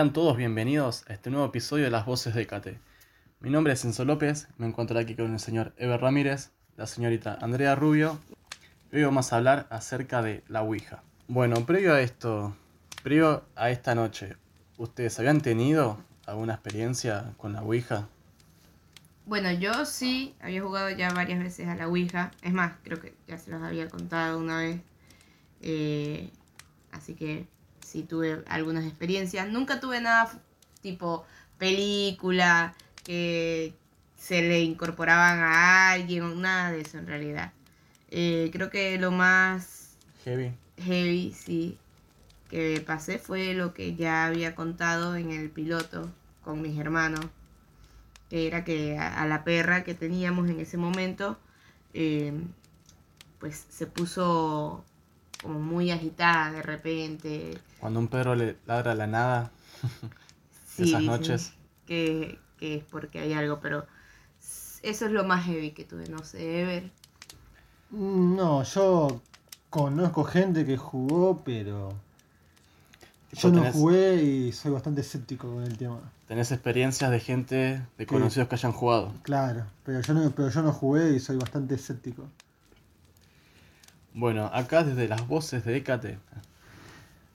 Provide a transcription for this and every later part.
Sean todos bienvenidos a este nuevo episodio de Las Voces de Cate. Mi nombre es Enzo López, me encuentro aquí con el señor Eber Ramírez, la señorita Andrea Rubio. Hoy vamos a hablar acerca de la Ouija. Bueno, previo a esto, previo a esta noche, ¿ustedes habían tenido alguna experiencia con la Ouija? Bueno, yo sí había jugado ya varias veces a la Ouija. Es más, creo que ya se los había contado una vez. Eh, así que sí tuve algunas experiencias. Nunca tuve nada tipo película que se le incorporaban a alguien, nada de eso en realidad. Eh, creo que lo más Heavy. heavy, sí, que pasé fue lo que ya había contado en el piloto con mis hermanos, que era que a, a la perra que teníamos en ese momento, eh, pues se puso como muy agitada de repente. Cuando un perro le ladra a la nada, Sí, esas noches. Que, que es porque hay algo, pero eso es lo más heavy que tuve, no sé, ver. Mm, No, yo conozco gente que jugó, pero yo ¿Vos no jugué y soy bastante escéptico con el tema. ¿Tenés experiencias de gente, de conocidos que hayan jugado? Claro, pero yo no, pero yo no jugué y soy bastante escéptico. Bueno, acá desde las voces de Écate.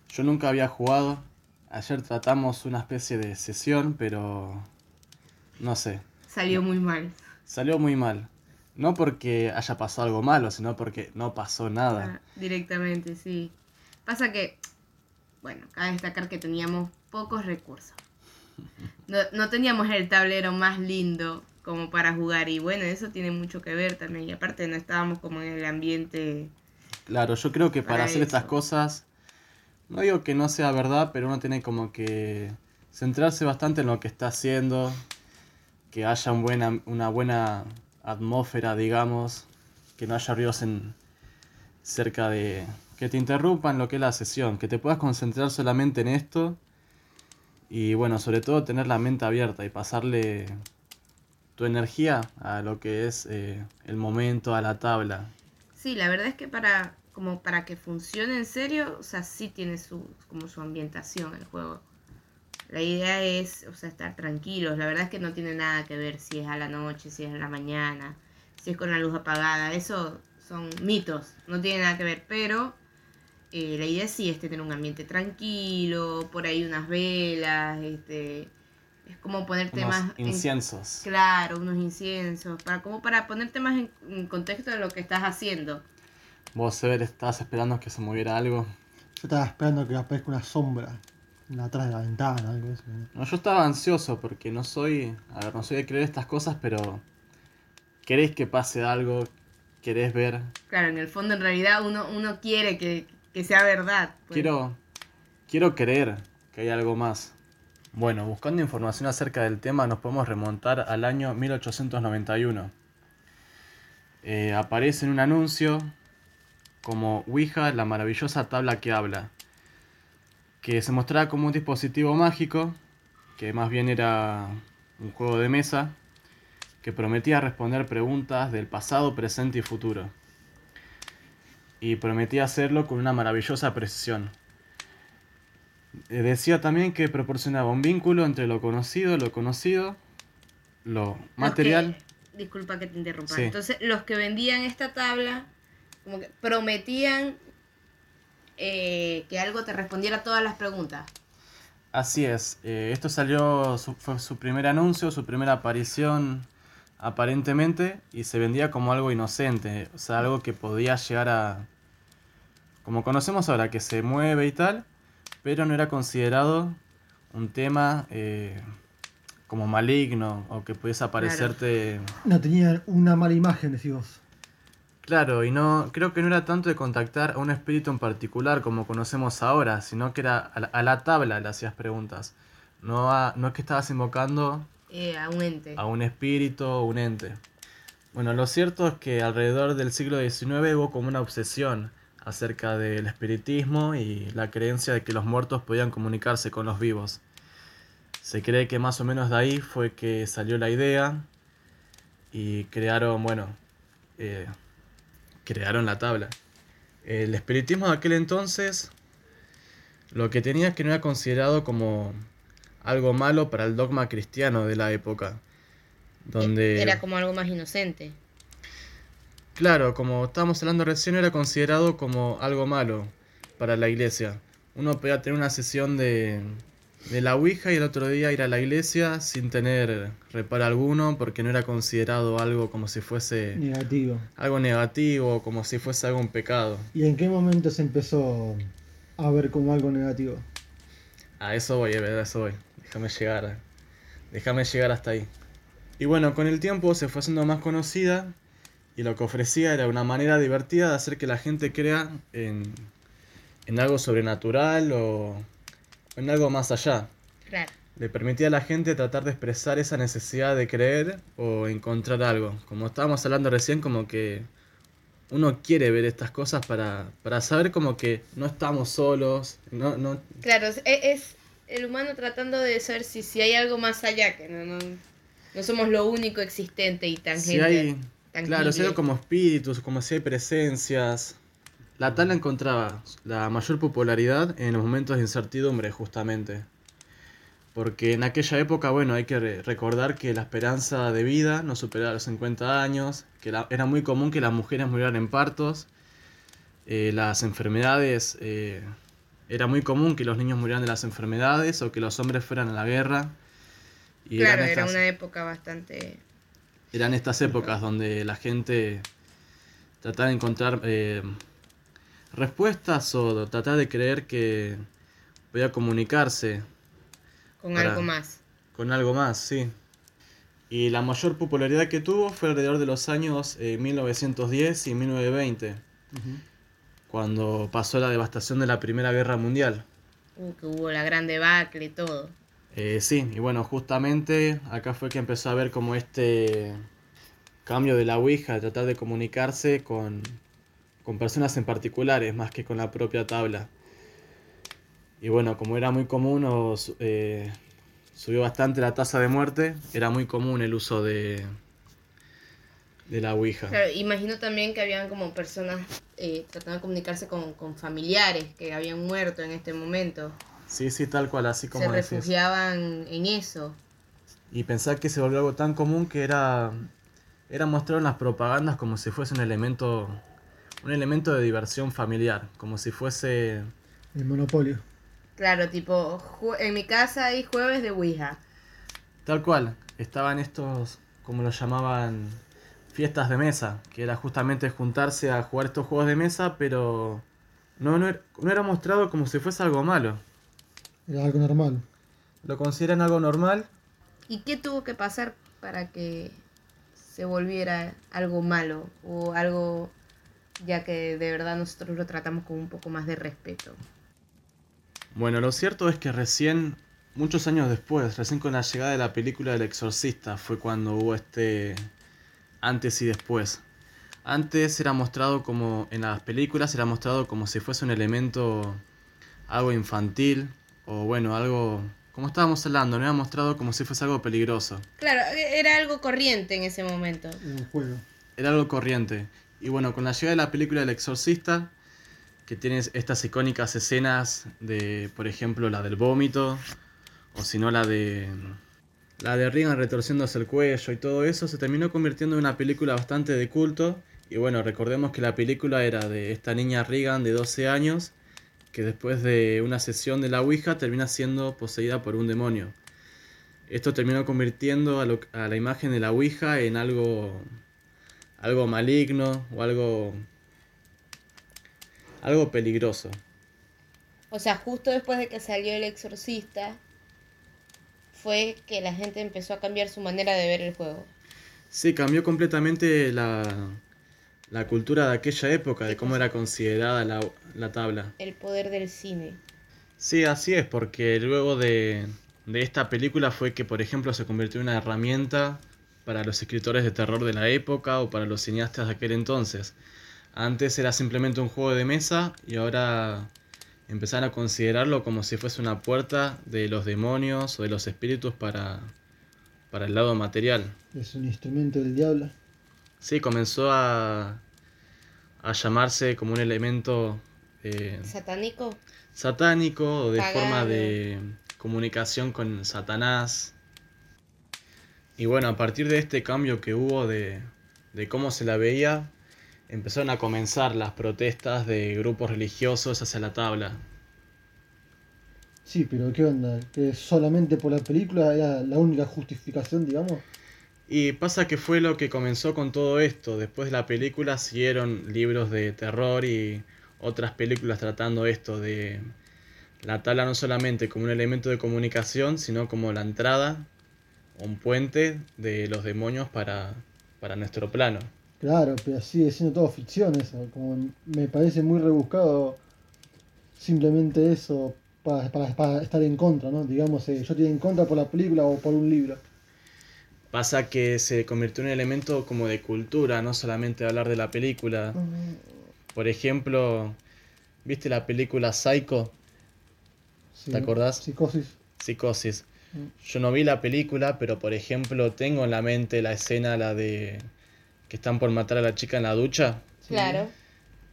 Yo nunca había jugado. Ayer tratamos una especie de sesión, pero no sé. Salió muy mal. Salió muy mal. No porque haya pasado algo malo, sino porque no pasó nada. Ah, directamente, sí. Pasa que, bueno, cabe destacar que teníamos pocos recursos. No, no teníamos el tablero más lindo como para jugar y bueno, eso tiene mucho que ver también. Y aparte no estábamos como en el ambiente... Claro, yo creo que para, hacer estas cosas, no digo que no sea verdad, pero uno tiene como que centrarse bastante en lo que está haciendo, que haya un buena, una buena atmósfera, digamos, que no haya ruidos en, cerca de... que te interrumpan lo que es la sesión, que te puedas concentrar solamente en esto y bueno, sobre todo tener la mente abierta y pasarle tu energía a lo que es eh, el momento, a la tabla. Sí, la verdad es que para como para que funcione en serio, o sea, sí tiene su como su ambientación el juego. La idea es, o sea, estar tranquilos. La verdad es que no tiene nada que ver si es a la noche, si es a la mañana, si es con la luz apagada. Eso son mitos, no tiene nada que ver. Pero eh, la idea sí es tener un ambiente tranquilo, por ahí unas velas, este, es como ponerte Unos más en- inciensos. Claro, unos inciensos, para como para ponerte más en, en contexto de lo que estás haciendo. Vos, Sever, estabas esperando que se moviera algo. Yo estaba esperando que aparezca una sombra atrás de la ventana, algo así. No, yo estaba ansioso porque no soy, a ver, no soy de creer estas cosas, pero querés que pase algo, querés ver. Claro, en el fondo en realidad uno, uno quiere que, que sea verdad. pues. Quiero, quiero creer que hay algo más. Bueno, buscando información acerca del tema nos podemos remontar al año 1891. Eh, aparece en un anuncio como Ouija, la maravillosa tabla que habla, que se mostraba como un dispositivo mágico, que más bien era un juego de mesa, que prometía responder preguntas del pasado, presente y futuro. Y prometía hacerlo con una maravillosa precisión. Eh, Decía también que proporcionaba un vínculo entre lo conocido, lo conocido, lo material. que- disculpa que te interrumpa. Sí. Entonces, los que vendían esta tabla, como que prometían eh, que algo te respondiera a todas las preguntas. Así es, eh, esto salió, su- fue su primer anuncio, su primera aparición aparentemente, y se vendía como algo inocente, o sea, algo que podía llegar a, como conocemos ahora, que se mueve y tal, pero no era considerado un tema eh, como maligno o que pudiese aparecerte... No tenía una mala imagen, decís vos. Claro, y no creo que no era tanto de contactar a un espíritu en particular como conocemos ahora, sino que era a la, a la tabla le hacías preguntas. No, a- no es que estabas invocando Eh, a un ente. a un espíritu o un ente. Bueno, lo cierto es que alrededor del siglo XIX hubo como una obsesión acerca del espiritismo y la creencia de que los muertos podían comunicarse con los vivos. Se cree que más o menos de ahí fue que salió la idea y crearon, bueno, eh, crearon la tabla. El espiritismo de aquel entonces lo que tenía es que no era considerado como algo malo para el dogma cristiano de la época. Donde, Era como algo más inocente. Claro, como estábamos hablando recién, era considerado como algo malo para la iglesia. Uno podía tener una sesión de, de la Ouija y el otro día ir a la iglesia sin tener reparo alguno porque no era considerado algo como si fuese Negativo. algo negativo, como si fuese algo un pecado. ¿Y en qué momento se empezó a ver como algo negativo? A eso voy, a eso voy. Déjame llegar. Déjame llegar hasta ahí. Y bueno, con el tiempo se fue haciendo más conocida y lo que ofrecía era una manera divertida de hacer que la gente crea en, en algo sobrenatural o en algo más allá. Claro. Le permitía a la gente tratar de expresar esa necesidad de creer o encontrar algo. Como estábamos hablando recién, como que uno quiere ver estas cosas para, para saber como que no estamos solos, no, no, Claro, es, es el humano tratando de saber si, si hay algo más allá, que no, no, no somos lo único existente y tangente. Si hay, tangible. claro, si hay algo como espíritus, como si hay presencias. La tabla encontraba la mayor popularidad en los momentos de incertidumbre, justamente. Porque en aquella época, bueno, hay que re- recordar que la esperanza de vida no superaba los 50 años, que la- era muy común que las mujeres murieran en partos, eh, las enfermedades, eh, era muy común que los niños murieran de las enfermedades o que los hombres fueran a la guerra. Y Claro, era una época bastante... eran estas épocas donde la gente trataba de encontrar eh, respuestas o tratar de creer que podía comunicarse con Para- algo más. con algo más, sí. Y la mayor popularidad que tuvo fue alrededor de los años eh, 1910 y 1920, cuando pasó la devastación de la Primera Guerra Mundial. Uh, que hubo la gran debacle y todo. Eh, sí, y bueno, justamente acá fue que empezó a ver como este cambio de la Ouija, tratar de comunicarse con, con personas en particulares más que con la propia tabla. Y bueno, como era muy común o su- eh, subió bastante la tasa de muerte, era muy común el uso de, de la Ouija. Claro, imagino también que habían como personas eh, tratando de comunicarse con, con familiares que habían muerto en este momento. Sí, sí, tal cual, así como Se decís. refugiaban en eso. Y pensar que se volvió algo tan común que era, era mostrado en las propagandas como si fuese un elemento, un elemento de diversión familiar, como si fuese... El monopolio. Claro, tipo, en mi casa hay jueves de Ouija. Tal cual, estaban estos, como lo llamaban, fiestas de mesa, que era justamente juntarse a jugar estos juegos de mesa, pero no, no, era, no era mostrado como si fuese algo malo. Era algo normal. Lo consideran algo normal ¿Y qué tuvo que pasar para que se volviera algo malo? O algo ya que de verdad nosotros lo tratamos con un poco más de respeto. Bueno, lo cierto es que recién, muchos años después, recién con la llegada de la película del exorcista, fue cuando hubo este antes y después. Antes era mostrado como, en las películas era mostrado como si fuese un elemento algo infantil, o bueno, algo, como estábamos hablando, no era mostrado como si fuese algo peligroso. Claro, era algo corriente en ese momento. Era un juego. Era algo corriente. Y bueno, con la llegada de la película El Exorcista, que tiene estas icónicas escenas de, por ejemplo, la del vómito, o si no la de la de Reagan retorciéndose el cuello y todo eso, se terminó convirtiendo en una película bastante de culto. Y bueno, recordemos que la película era de esta niña Reagan de 12 años, que después de una sesión de la Ouija termina siendo poseída por un demonio. Esto terminó convirtiendo a, lo- a la imagen de la Ouija en algo algo maligno o algo algo peligroso. O sea, justo después de que salió El Exorcista, fue que la gente empezó a cambiar su manera de ver el juego. Sí, cambió completamente la, la cultura de aquella época, de cómo era considerada la, la tabla. El poder del cine. Sí, así es, porque luego de, de esta película fue que, por ejemplo, se convirtió en una herramienta para los escritores de terror de la época o para los cineastas de aquel entonces. Antes era simplemente un juego de mesa y ahora empezaron a considerarlo como si fuese una puerta de los demonios o de los espíritus para, para el lado material. Es un instrumento del diablo. Sí, comenzó a, a llamarse como un elemento eh, ¿Satánico? satánico o de Pagano. forma de comunicación con Satanás. Y bueno, a partir de este cambio que hubo de, de cómo se la veía, empezaron a comenzar las protestas de grupos religiosos hacia la tabla. Sí, pero ¿qué onda? ¿Que solamente por la película era la única justificación, digamos? Y pasa que fue lo que comenzó con todo esto. Después de la película siguieron libros de terror y otras películas tratando esto de la tabla no solamente como un elemento de comunicación, sino como la entrada, un puente de los demonios para, para nuestro plano. Claro, pero sigue siendo todo ficción eso. Como me parece muy rebuscado simplemente eso para, para- estar en contra, ¿no? Digamos, eh, yo estoy en contra por la película o por un libro. Pasa que se convirtió en un elemento como de cultura, no solamente hablar de la película. Por ejemplo, ¿viste la película Psycho? Sí. ¿Te acordás? Psicosis. Psicosis. Mm. Yo no vi la película, pero por ejemplo tengo en la mente la escena, la de que están por matar a la chica en la ducha. Sí. Claro.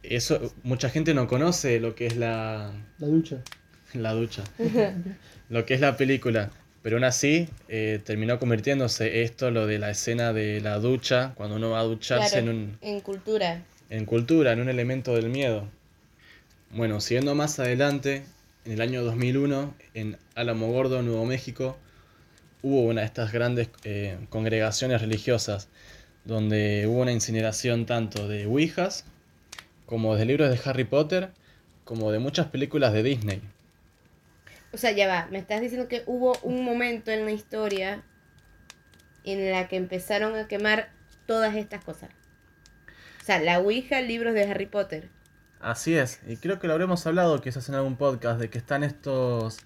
Eso, mucha gente no conoce lo que es la, La ducha. la ducha, lo que es la película. Pero aún así, eh, terminó convirtiéndose esto, lo de la escena de la ducha, cuando uno va a ducharse Claro, en, un, en cultura. en cultura, en un elemento del miedo. Bueno, siguiendo más adelante, en el año 2001, en Álamo Gordo, Nuevo México, hubo una de estas grandes eh, congregaciones religiosas, donde hubo una incineración tanto de Ouijas, como de libros de Harry Potter, como de muchas películas de Disney. O sea, ya va, me estás diciendo que hubo un momento en la historia en la que empezaron a quemar todas estas cosas. O sea, la Ouija, libros de Harry Potter. Así es, y creo que lo habremos hablado quizás en algún podcast, de que están estos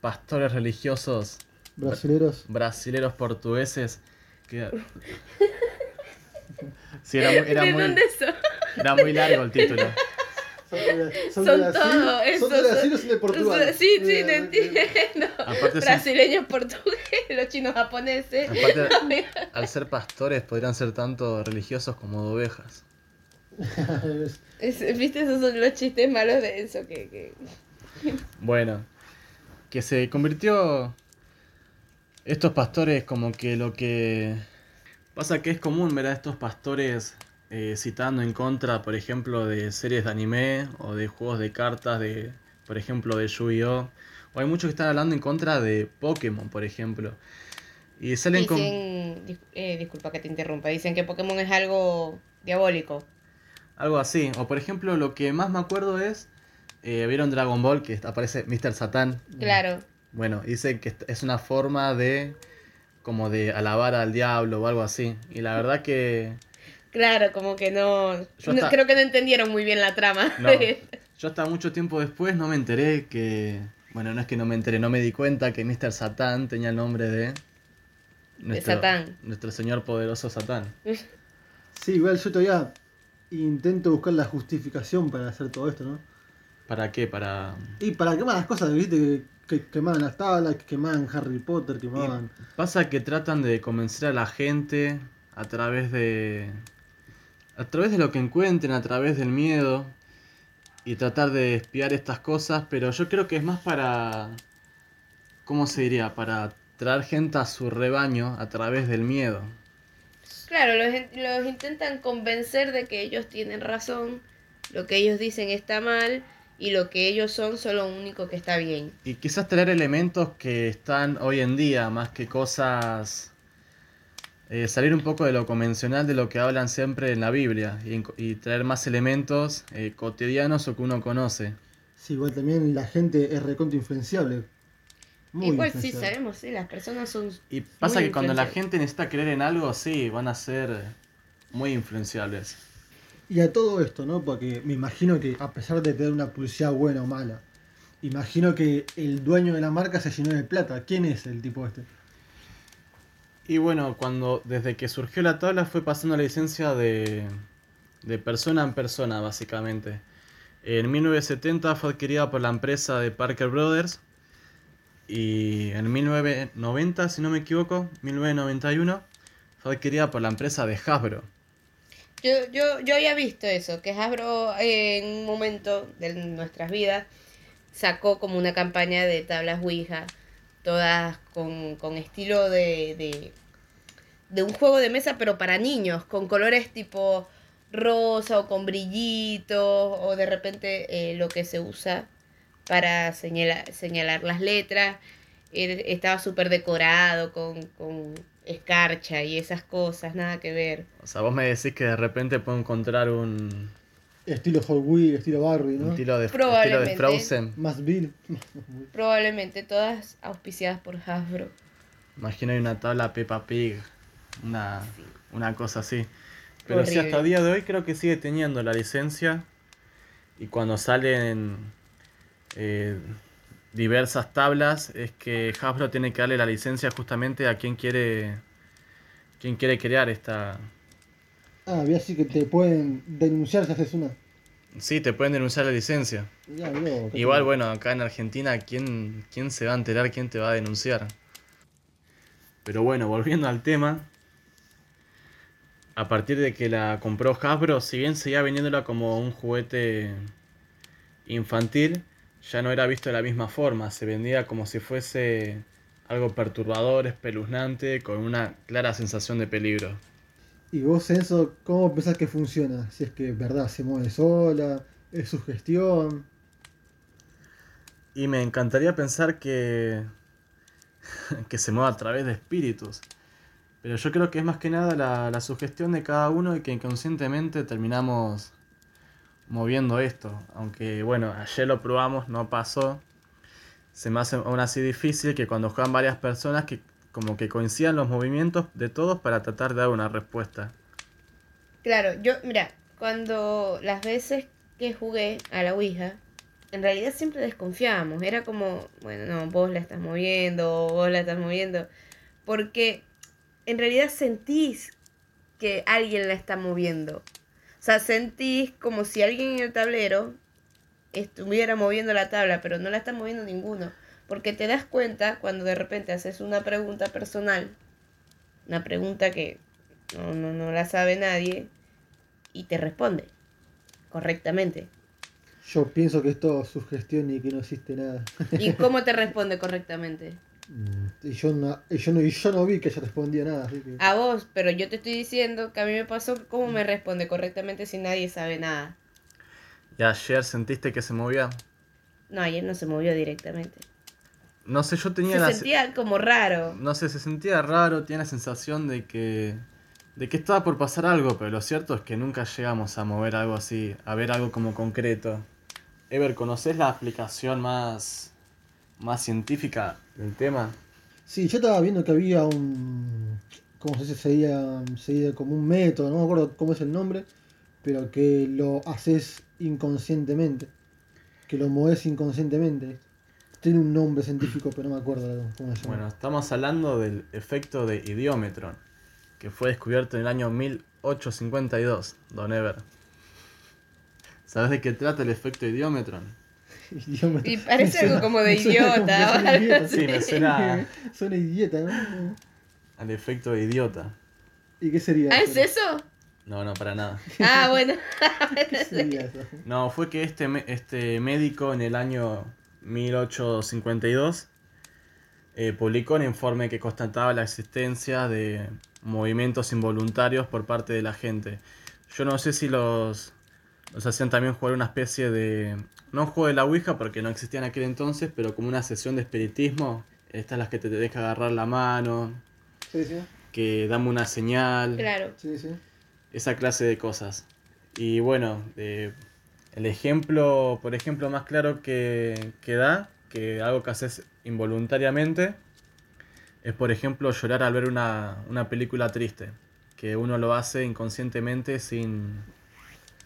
pastores religiosos Brasileros. brasileros portugueses que... Sí, era muy, era ¿De muy- era muy largo el título. Son, Son de Brasil- todo eso, Son de son- Brasil o son de Portugal. Sí, sí, te entiendo. Aparte son- Brasileños, portugueses, los chinos japoneses. Aparte, al ser pastores podrían ser tanto religiosos como de ovejas. Es- ¿Viste? Esos son los chistes malos de eso que... que... Bueno, que se convirtió estos pastores como que lo que pasa que es común ver a estos pastores eh, citando en contra, por ejemplo, de series de anime o de juegos de cartas, de por ejemplo de Yu-Gi-Oh! O hay muchos que están hablando en contra de Pokémon, por ejemplo. Y salen con... Dicen, dis- eh, disculpa que te interrumpa, dicen que Pokémon es algo diabólico. Algo así. O por ejemplo, lo que más me acuerdo es... eh, ¿Vieron Dragon Ball? Que aparece Mr. Satan. Claro. Bueno, dice que es una forma de... Como de alabar al diablo o algo así. Y la verdad que... Claro, como que no, Yo no- hasta- Creo que no entendieron muy bien la trama. No, yo hasta mucho tiempo después no me enteré que... Bueno, no es que no me enteré, no me di cuenta que Mr. Satan tenía el nombre de... Satán. Nuestro señor poderoso Satán. Sí, igual yo todavía intento buscar la justificación para hacer todo esto, ¿no? ¿Para qué? Para... Y para quemar las cosas, viste, que, que quemaban las tablas, que quemaban Harry Potter, quemaban... Pasa que tratan de convencer a la gente a través de... A través de lo que encuentren, a través del miedo. Y tratar de espiar estas cosas, pero yo creo que es más para... ¿Cómo se diría? Para traer gente a su rebaño a través del miedo. Claro, los, los intentan convencer de que ellos tienen razón, lo que ellos dicen está mal y lo que ellos son son lo único que está bien. Y quizás traer elementos que están hoy en día, más que cosas... eh, salir un poco de lo convencional de lo que hablan siempre en la Biblia y, traer más elementos eh, cotidianos o que uno conoce. Sí, igual también la gente es recontra influenciable. Muy Igual sí sabemos, sí, las personas son... Y pasa Muy que cuando la gente necesita creer en algo, sí, van a ser muy influenciables. Y a todo esto, ¿no? Porque me imagino que a pesar de tener una publicidad buena o mala, imagino que el dueño de la marca se llenó de plata. ¿Quién es el tipo este? Y bueno, cuando desde que surgió la tabla fue pasando la licencia de, de persona en persona, básicamente. En 1970 fue adquirida por la empresa de Parker Brothers. Y en 1990, si no me equivoco, 1991, fue adquirida por la empresa de Hasbro. Yo, yo, yo había visto eso, que Hasbro eh, en un momento de nuestras vidas sacó como una campaña de tablas Ouija, todas con, con estilo de, de, de un juego de mesa, pero para niños, con colores tipo rosa o con brillitos, o de repente eh, lo que se usa para señalar, las letras. Er- Estaba súper decorado con, con escarcha y esas cosas, nada que ver. O sea, vos me decís que de repente puedo encontrar un, Estilo Hot estilo Barbie, ¿no? estilo, de, estilo de Probablemente. Frozen. Más Bill. Probablemente todas auspiciadas por Hasbro. Imagino hay una tabla Peppa Pig, una, una cosa así. Pero sí, hasta el día de hoy creo que sigue teniendo la licencia. Y cuando salen eh, diversas tablas, es que Hasbro tiene que darle la licencia justamente a quien quiere, quien quiere crear esta... Ah, había así que te pueden denunciar si haces una. Sí, te pueden denunciar la licencia. Ya, Igual, bueno, acá en Argentina, ¿quién, ¿quién se va a enterar? ¿Quién te va a denunciar? Pero bueno, volviendo al tema. A partir de que la compró Hasbro, si bien seguía vendiéndola como un juguete infantil, ya no era visto de la misma forma. Se vendía como si fuese algo perturbador, espeluznante, con una clara sensación de peligro. Y vos, Enzo, ¿cómo pensás que funciona? Si es que, verdad, se mueve sola, es sugestión. Y me encantaría pensar que, que se mueva a través de espíritus. Pero yo creo que es más que nada la, la sugestión de cada uno y que inconscientemente terminamos moviendo esto. Aunque bueno, ayer lo probamos, no pasó. Se me hace aún así difícil que cuando juegan varias personas que como que coincidan los movimientos de todos para tratar de dar una respuesta. Claro, yo, mira, cuando las veces que jugué a la Ouija, en realidad siempre desconfiábamos. Era como, bueno, no, vos la estás moviendo, vos la estás moviendo. Porque en realidad sentís que alguien la está moviendo. O sea, sentís como si alguien en el tablero estuviera moviendo la tabla, pero no la está moviendo ninguno. Porque te das cuenta cuando de repente haces una pregunta personal, una pregunta que no, no, no la sabe nadie, y te responde correctamente. Yo pienso que es todo sugestión y que no existe nada. ¿Y cómo te responde correctamente? Mm, Y yo no, y yo no, y yo no vi que ella respondía nada, así que... A vos, pero yo te estoy diciendo que a mí me pasó cómo me responde correctamente si nadie sabe nada. ¿Y ayer sentiste que se movía? No, ayer no se movió directamente. No sé, yo tenía Se la... sentía como raro. No sé, se sentía raro, tenía la sensación de que. de que estaba por pasar algo, pero lo cierto es que nunca llegamos a mover algo así, a ver algo como concreto. Ever, ¿conoces la aplicación más. más científica del tema? Sí, yo estaba viendo que había un... ¿Cómo se dice? Sería, sería como un método, no me acuerdo cómo es el nombre, pero que lo haces inconscientemente. Que lo mueves inconscientemente. Tiene un nombre científico, pero no me acuerdo cómo se llama. Bueno, estamos hablando del efecto de idiómetron, que fue descubierto en el año 1852, Don Ever. ¿Sabes de qué trata el efecto idiómetron? Idioma- Y parece me algo como de como- idiota, Sí, me suena Suena idiota, ¿no? al efecto de idiota. ¿Y qué sería? ¿Ah, es eso? No, no, para nada. Ah, bueno. ¿Qué sería eso? No, fue que este, este médico en el año 1852 eh, publicó un informe que constataba la existencia de movimientos involuntarios por parte de la gente. Yo no sé si los, los hacían también jugar una especie de... No un juego de la Ouija porque no existía en aquel entonces, pero como una sesión de espiritismo. Estas las que te deja agarrar la mano, Sí, sí. que dame una señal Claro. Sí, sí. esa clase de cosas. Y bueno, eh, el ejemplo, por ejemplo, más claro que, que da, que algo que haces involuntariamente, es por ejemplo llorar al ver una, una película triste, que uno lo hace inconscientemente sin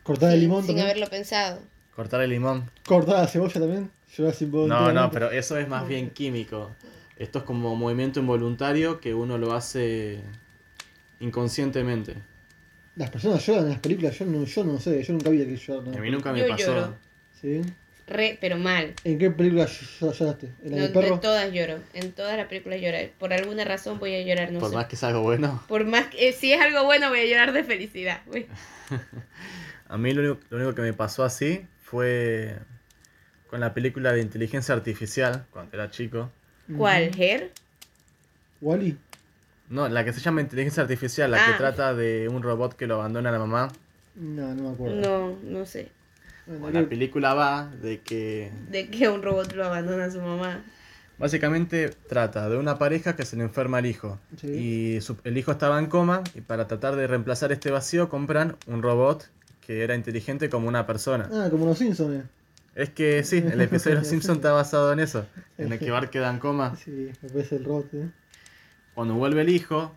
Cortar el limón sin también. haberlo pensado. cortar el limón. Cortar la cebolla también. Llorar sin No, no, pero eso es más bien químico. Esto es como movimiento involuntario que uno lo hace inconscientemente. Las personas lloran en las películas, yo no, yo no sé, yo nunca vi que lloran. A mí nunca me Yo pasó. lloro. ¿Sí? Re, pero mal. ¿En qué película ll- lloraste? ¿En la No, del perro? en todas lloro. En todas las películas lloro. Por alguna razón voy a llorar, no Por sé. más que es algo bueno. Por más que, eh, si es algo bueno voy a llorar de felicidad. A mí lo único, lo único que me pasó así fue con la película de inteligencia artificial cuando era chico. ¿Cuál? ¿Her? Wally. No, la que se llama inteligencia artificial, la que Ah. trata de un robot que lo abandona a la mamá. No, no me acuerdo. No, no sé. Bueno, la película va de que De que un robot lo abandona a su mamá. básicamente trata de una pareja que se le enferma el hijo. Sí. Y su- el hijo estaba en coma y para tratar de reemplazar este vacío compran un robot que era inteligente como una persona. Ah, como los Simpsons. Es que sí, el episodio de Los Simpsons está basado en eso, en el que Bart queda en coma. Sí, me parece el robot. ¿eh? Cuando vuelve el hijo,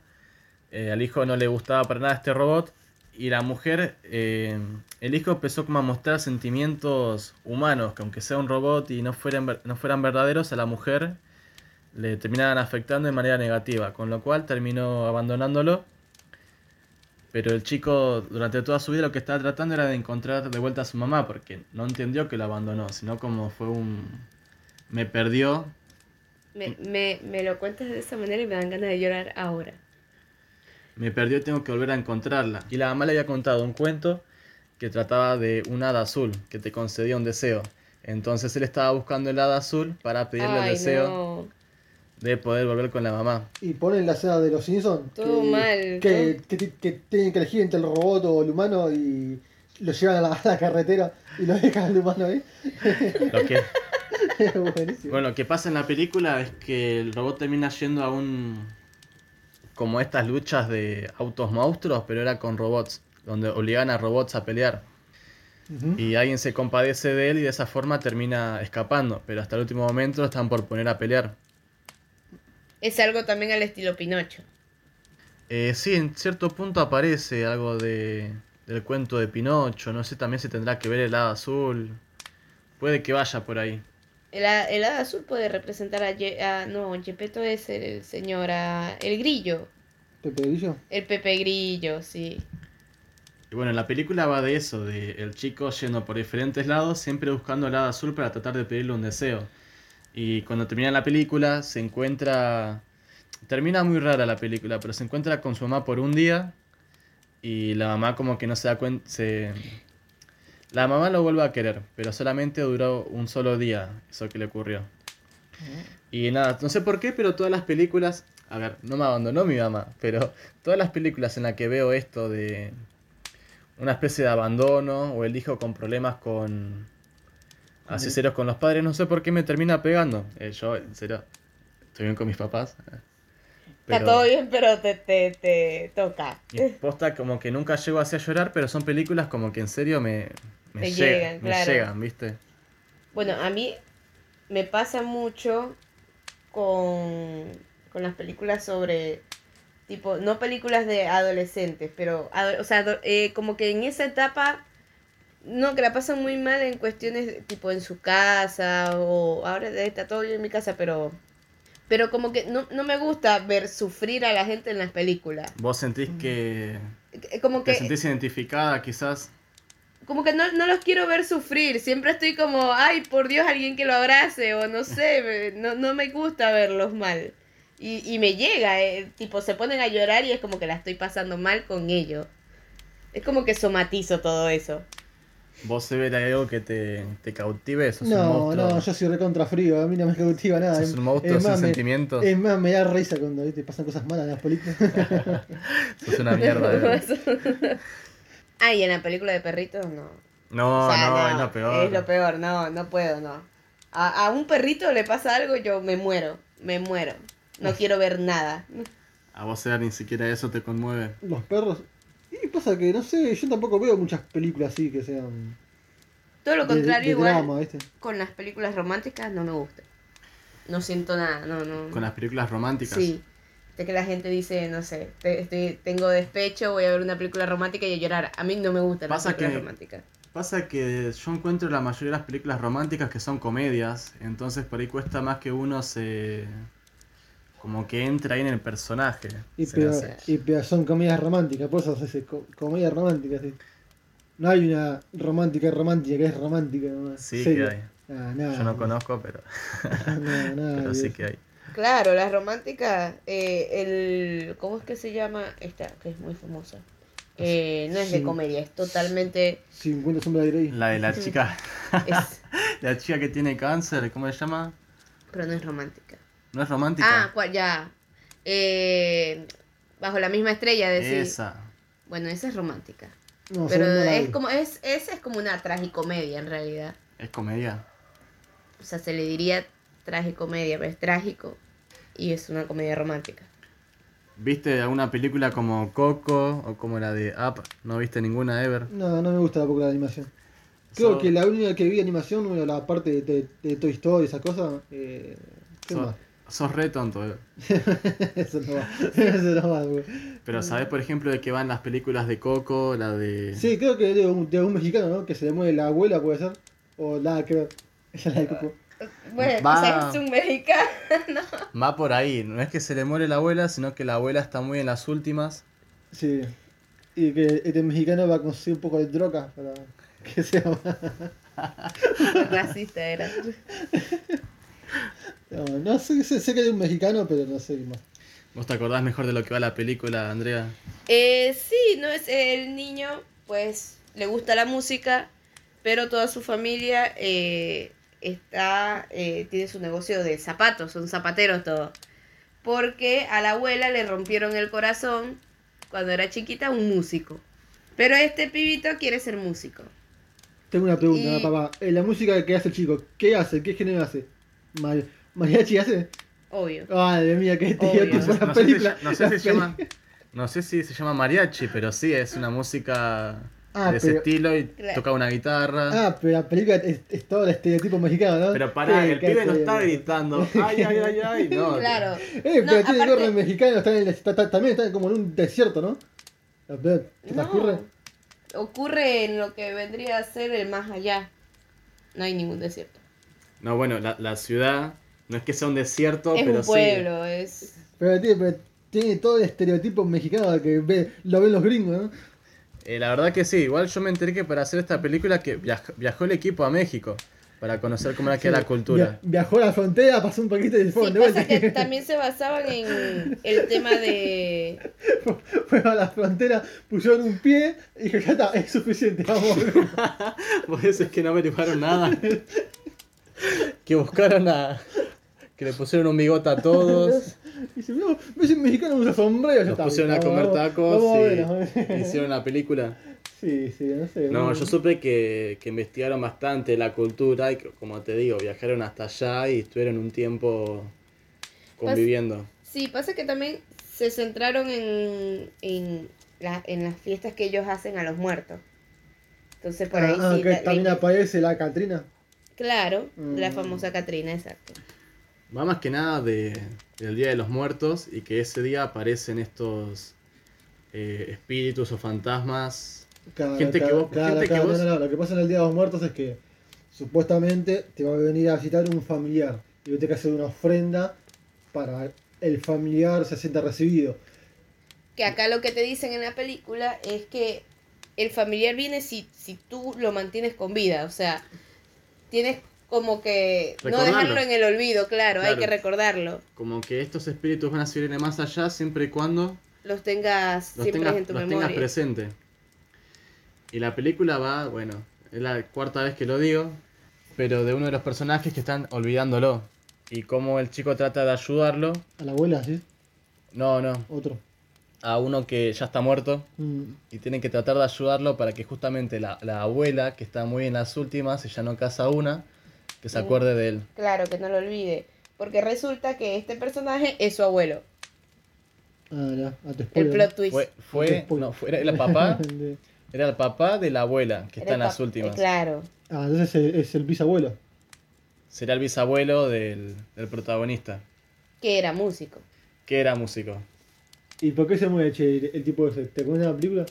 eh, al hijo no le gustaba para nada este robot y la mujer, eh, el hijo empezó como a mostrar sentimientos humanos, que aunque sea un robot y no fueran, no fueran verdaderos, a la mujer le terminaban afectando de manera negativa, con lo cual terminó abandonándolo. Pero el chico durante toda su vida lo que estaba tratando era de encontrar de vuelta a su mamá, porque no entendió que lo abandonó, sino como fue un... Me perdió Me, me, me lo cuentas de esa manera y me dan ganas de llorar ahora. Me perdió y tengo que volver a encontrarla. Y la mamá le había contado un cuento que trataba de un hada azul que te concedía un deseo. Entonces él estaba buscando el hada azul para pedirle el deseo no. de poder volver con la mamá. Y ponen la saga de los Simpsons. Todo mal, Que, que, que- que tienen que elegir entre el robot o el humano y lo llevan a la, a la carretera y lo dejan al humano ahí. Lo que. bueno, lo que pasa en la película es que el robot termina yendo a un... como estas luchas de autos monstruos, pero era con robots, donde obligaban a robots a pelear. Y alguien se compadece de él y de esa forma termina escapando, pero hasta el último momento lo están por poner a pelear. Es algo también al estilo Pinocho. Eh, sí, en cierto punto aparece algo de, del cuento de Pinocho. No sé también si tendrá que ver el hada azul. Puede que vaya por ahí. El, el hada azul puede representar a, Ye- a- no, Gepetto es el, el señor, a- el grillo, Pepe Grillo. el Pepe Grillo, sí. Y bueno, la película va de eso, de el chico yendo por diferentes lados, siempre buscando el hada azul para tratar de pedirle un deseo. Y cuando termina la película, se encuentra... Termina muy rara la película, pero se encuentra con su mamá por un día y la mamá como que no se da cuenta... Se... La mamá lo vuelve a querer, pero solamente duró un solo día eso que le ocurrió. Y nada, no sé por qué, pero todas las películas... A ver, no me abandonó mi mamá, pero todas las películas en las que veo esto de una especie de abandono o el hijo con problemas con así serios con los padres, no sé por qué me termina pegando. Eh, yo, en serio, estoy bien con mis papás. Está todo bien, pero te, te, te toca. y posta como que nunca llego así a llorar, pero son películas como que en serio me, me, Te llegan, me claro. llegan, ¿viste? Bueno, a mí me pasa mucho con, con las películas sobre, tipo, no películas de adolescentes, pero, o sea, eh, como que en esa etapa, no, que la pasan muy mal en cuestiones, tipo, en su casa, o ahora está todo bien en mi casa, pero, pero como que no, no me gusta ver sufrir a la gente en las películas. ¿Vos sentís que Como te que sentís identificada quizás? Como que no, no los quiero ver sufrir. Siempre estoy como, ay, por Dios, alguien que lo abrace. O no sé, me- no, no me gusta verlos mal. Y, y me llega, eh, tipo, se ponen a llorar y es como que la estoy pasando mal con ellos. Es como que somatizo todo eso. ¿Vos se ve algo que te, te cautive? ¿Sos un No, monstruo? no, yo soy recontra frío, a mí no me cautiva nada. ¿Sos Es- un monstruo es sin más, me- sentimientos? Es más, me da risa cuando ¿viste? pasan cosas malas en las películas. Sos una mierda, ¿eh? ah, y en la película de perritos, no. No, O sea, no, es lo peor. Es lo peor, no, no puedo, no. A, a un perrito le pasa algo, yo me muero, me muero. No quiero ver nada. A vos, Seba, ni siquiera eso te conmueve. Los perros. Y pasa que, no sé, yo tampoco veo muchas películas así que sean. Todo lo de- contrario, de igual. drama, ¿viste? con las películas románticas no me gusta. No siento nada, no, no. Con las películas románticas. Sí. De que la gente dice, no sé, te- estoy- tengo despecho, voy a ver una película romántica y a llorar. A mí no me gustan las Pasa películas que- románticas. Pasa que yo encuentro la mayoría de las películas románticas que son comedias, entonces por ahí cuesta más que uno se... como que entra ahí en el personaje. Y, pero, y pero son comedias románticas, por eso se dice co- comedia romántica. ¿sí? No hay una romántica romántica que es romántica. nomás, Sí seria. que hay. Ah, nada, Yo no conozco, pero, No, nada pero de sí que hay. Claro, las románticas, eh, el, ¿cómo es que se llama? Esta, que es muy famosa. Eh, no es de Sí. comedia, es totalmente... 50 sombras de Grey. La de la chica, Es, La chica que tiene cáncer, ¿cómo se llama? Pero no es romántica. ¿No es romántica? Ah, cuál, ya. Eh, bajo la misma estrella, decir. Esa. Bueno, esa es romántica. No, Pero la es como, es, esa es como una tragicomedia en realidad. ¿Es comedia? O sea, se le diría tragicomedia, pero es trágico. Y es una comedia romántica. ¿Viste alguna película como Coco o como la de Up? ¿No viste ninguna ever? No, no me gusta tampoco la animación. Creo So- que la única que vi animación, bueno, la parte de, de, Toy Story, esas cosas. Eh, ¿Qué So- más? sos re tonto, eh. Eso no va. Eso no va, güey. Pero ¿sabés, por ejemplo, de qué van las películas de Coco? La de... Sí, creo que de un, de un mexicano, ¿no? Que se le muere la abuela, puede ser. O nada que ver. Esa es la de Coco. Bueno, Va. o sea, es un mexicano. Va por ahí. No es que se le muere la abuela, sino que la abuela está muy en las últimas. Sí. Y que este mexicano va a conseguir un poco de droga para que sea más. Racista era. No, no sé, sé, sé que es un mexicano, pero no sé qué más. ¿Vos te acordás mejor de lo que va la película, Andrea? Eh, sí, no es el niño, pues le gusta la música, pero toda su familia eh, está eh, tiene su negocio de zapatos, son zapateros todos. Porque a la abuela le rompieron el corazón cuando era chiquita un músico. Pero este pibito quiere ser músico. Tengo una pregunta, Y- papá. Eh, la música que hace el chico, ¿qué hace? ¿Qué género hace? Mar- ¿Mariachi hace? Obvio. Madre mía, que Obvio. tipo No, sé- no sé si, película. no sé la si se peli- llama... No sé si se llama mariachi, pero sí, es una música Ah, de ese pero- estilo y Claro. toca una guitarra. Ah, pero la película es, es todo el estereotipo mexicano, ¿no? pero pará, Sí, el pibe no está gritando. Ay, ay, ay, ay. No, Claro. Eh, pero No, tiene aparte- gorro mexicano, está en el- está- está- también está como en un desierto, ¿no? ¿Te No, ocurre? ocurre en lo que vendría a ser el más allá. No hay ningún desierto. No, bueno, la, la ciudad no es que sea un desierto, es pero un sí. pueblo, es... Pero, tío, pero tiene todo el estereotipo mexicano que ve, lo ven los gringos, ¿no? Eh, la verdad que sí, igual yo me enteré que para hacer esta película que viaj- viajó el equipo a México para conocer cómo era que era la cultura. Via- viajó a la frontera, pasó un poquito y se Sí, pasa vuelta. que también se basaban en el tema de... Fueron a la frontera, pusieron un pie y dijo, ya está, es suficiente, vamos. Por eso es que no averiguaron nada. que buscaron a. que le pusieron un bigote a todos. Y dice, no, ves un mexicano usa sombrero, está. pusieron a comer tacos y hicieron la película. Sí, sí, no sé. No, bueno. yo supe que, que investigaron bastante la cultura y que, como te digo, viajaron hasta allá y estuvieron un tiempo conviviendo. Sí, pasa que también se centraron en, en, la- en las fiestas que ellos hacen a los muertos. Entonces por ahí Ah, sí... que la- la- también aparece la Catrina. Claro, la Mm. famosa Catrina, exacto. Va más que nada de, del Día de los Muertos y que ese día aparecen estos eh, espíritus o fantasmas. Claro, Gente que vos- gente que claro, vos- no, no, no, Lo que pasa en el Día de los Muertos es que supuestamente te va a venir a visitar un familiar y vos tenés que hacer una ofrenda para el familiar se sienta recibido. Que acá lo que te dicen en la película es que el familiar viene si, si tú lo mantienes con vida. O sea, tienes como que no dejarlo en el olvido, claro, hay que recordarlo. Como que estos espíritus van a seguir en el más allá siempre y cuando Los tengas los, siempre tengas, en tu los tengas presente. Y la película va, bueno, es la cuarta vez que lo digo, pero de uno de los personajes que están olvidándolo. Y cómo el chico trata de ayudarlo. A la abuela, ¿sí? No, no, Otro. a uno que ya está muerto. Mm, Y tienen que tratar de ayudarlo para que justamente la, la abuela, que está muy en las últimas, y ya no casa una, que se Mm. acuerde de él. Claro, que no lo olvide. Porque resulta que este personaje es su abuelo. Ah, ya, a tu El plot twist. Fue, no, fue- era el papá, De- era el papá de la abuela, que está en las últimas. Claro. Ah, entonces es, es el bisabuelo. Será el bisabuelo del, del protagonista, Que era músico. que era músico. ¿Y por qué se muere che, el, el tipo ese? ¿Te acuerdas de la película?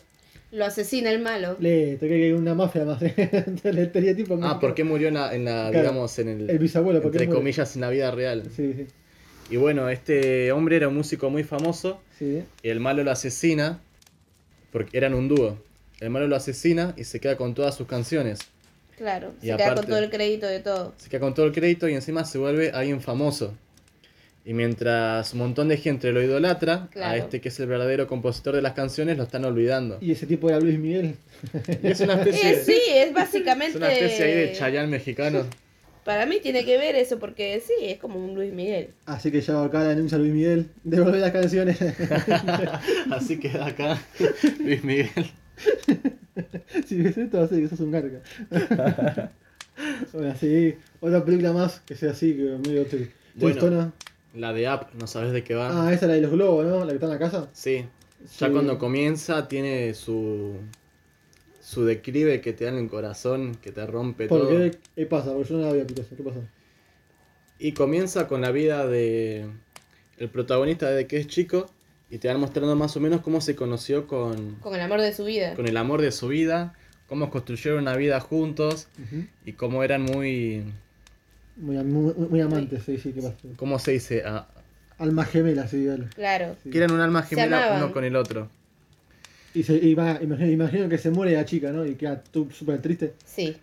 Lo asesina el malo. Le, te que hay una mafia más. el estereotipo Ah, mexicano. ¿por qué murió en la, en la, Claro, digamos, en el, El bisabuelo, ¿por qué entre muere? comillas, en la vida real? Sí, sí. Y bueno, este hombre era un músico muy famoso Sí, y el malo lo asesina, porque eran un dúo. El malo lo asesina y se queda con todas sus canciones. Claro. Y Se queda con todo el crédito de todo. Se queda con todo el crédito y encima se vuelve alguien famoso. Y mientras un montón de gente lo idolatra, a este que es el verdadero compositor de las canciones lo están olvidando. Y ese tipo era Luis Miguel. Y es una especie, Eh, sí, es es básicamente. una especie ahí de Chayanne mexicano. Para mí tiene que ver eso, porque sí, es como un Luis Miguel. Así que ya acá la anuncia Luis Miguel. Devolver las canciones. Así queda acá Luis Miguel. si ves esto, así que sos un garca. bueno, sí. Otra película más que sea así, que medio tri- Bueno. La de App, no sabes de qué va. Ah, esa es la de los globos, ¿no? La que está en la casa. Sí. Ya Sí. cuando comienza tiene su su declive que te da en el corazón, que te rompe ¿Por todo. qué? ¿Qué pasa? Porque yo no la vi aplicación. ¿Qué pasa? Y comienza con la vida de el protagonista desde que es chico y te van mostrando más o menos cómo se conoció con, Con el amor de su vida. con el amor de su vida, cómo construyeron una vida juntos y cómo eran muy, muy, muy, muy amantes, sí, sí, ¿qué pasa? ¿cómo se dice? Ah, Alma gemela, sí, dale. Claro. Sí. que eran un alma gemela uno con el otro. Y, se, y va, imagino, imagino que se muere la chica, ¿no? Y queda tú súper triste. Sí.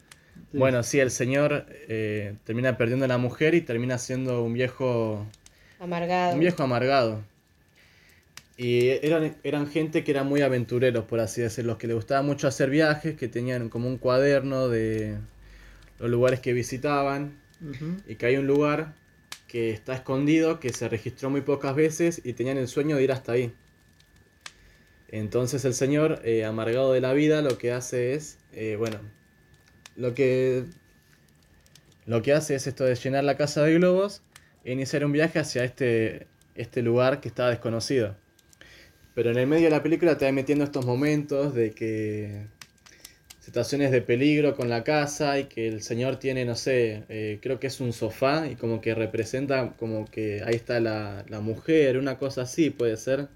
Sí. Bueno, sí, el señor eh, termina perdiendo a la mujer y termina siendo un viejo Amargado. Un viejo amargado. Y eran, eran gente que eran muy aventureros, por así decirlo, que le gustaba mucho hacer viajes, que tenían como un cuaderno de los lugares que visitaban, Y que hay un lugar que está escondido, que se registró muy pocas veces, y tenían el sueño de ir hasta ahí. Entonces el señor, eh, amargado de la vida, lo que hace es, eh, bueno, lo que, lo que hace es esto de llenar la casa de globos e iniciar un viaje hacia este, este lugar que estaba desconocido. Pero en el medio de la película te va metiendo estos momentos de que situaciones de peligro con la casa y que el señor tiene, no sé, eh, creo que es un sofá y como que representa como que ahí está la, la mujer, una cosa así puede ser.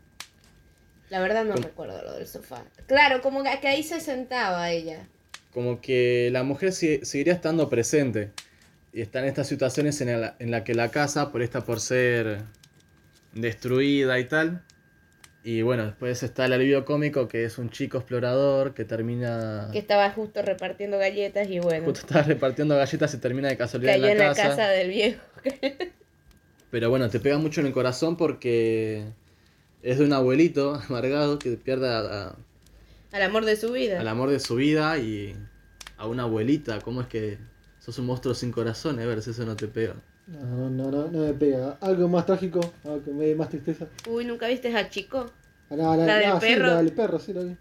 La verdad no recuerdo lo del sofá. Claro, como que ahí se sentaba ella. como que la mujer si- seguiría estando presente. Y están estas situaciones en la, en la que la casa, por esta por ser destruida y tal. Y bueno, después está el alivio cómico, que es un chico explorador que termina... Que estaba justo repartiendo galletas y bueno. Justo está repartiendo galletas y termina de casualidad Cayó en en la, la casa. casa del viejo. Pero bueno, te pega mucho en el corazón porque es de un abuelito amargado que pierde a- a- Al amor de su vida. al amor de su vida y a una abuelita. ¿Cómo es que sos un monstruo sin corazón? A ver si eso no te pega. No, no, no, no me pega. Algo más trágico, algo que me dé más tristeza. Uy, ¿nunca viste a Chico? Ah, La, La del sí, perro. la del perro, sí, la vi.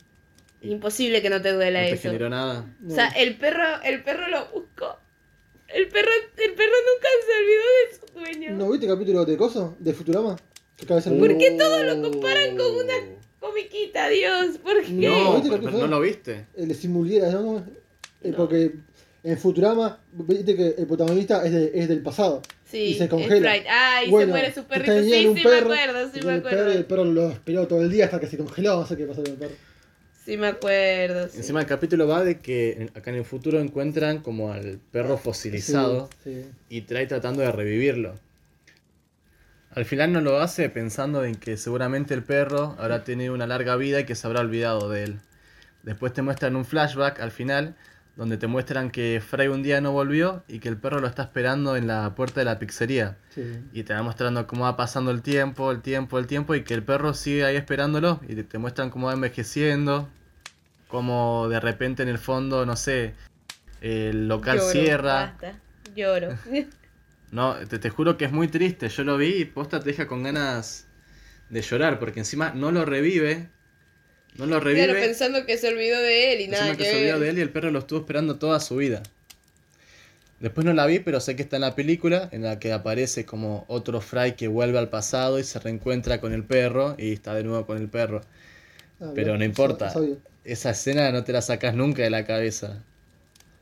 Imposible que no te duela No te eso. generó nada. No. O sea, el perro, el perro lo buscó. El perro, el perro nunca se olvidó de su dueño. ¿No viste el capítulo de Coso? ¿De Futurama? ¿Por qué todo lo comparan con una comiquita, Dios? ¿Por qué? No, No, ¿viste que no fue? lo viste. El de Simuliera, ¿no? Eh, No. Porque en Futurama, viste que el protagonista es, de- es del pasado. Sí, y se es congela. Sprite. Ay, se Bueno, muere su perrito. Sí, un sí perro, me acuerdo, sí me el perro y el acuerdo. perro lo esperó todo el día hasta que se congeló, no sé qué pasó con el perro. Sí me acuerdo. sí. Encima el capítulo va de que en- acá en el futuro encuentran como al perro fosilizado Sí, sí. y trae tratando de revivirlo. Al final no lo hace pensando en que seguramente el perro habrá tenido una larga vida y que se habrá olvidado de él. Después te muestran un flashback al final donde te muestran que Frey un día no volvió y que el perro lo está esperando en la puerta de la pizzería. sí. Y te va mostrando cómo va pasando el tiempo, el tiempo, el tiempo y que el perro sigue ahí esperándolo y te- te muestran cómo va envejeciendo, cómo de repente en el fondo, no sé, el local Lloro, cierra. Basta. Lloro. No, te, te juro que es muy triste. Yo lo vi y posta te deja con ganas de llorar porque encima no lo revive. No lo revive. Claro, pensando que se olvidó de él y nada que que se olvidó de él y el perro lo estuvo esperando toda su vida. Después no la vi, pero sé que está en la película en la que aparece como otro Fry que vuelve al pasado y se reencuentra con el perro y está de nuevo con el perro. Ah, Pero no importa. Esa escena no te la sacas nunca de la cabeza.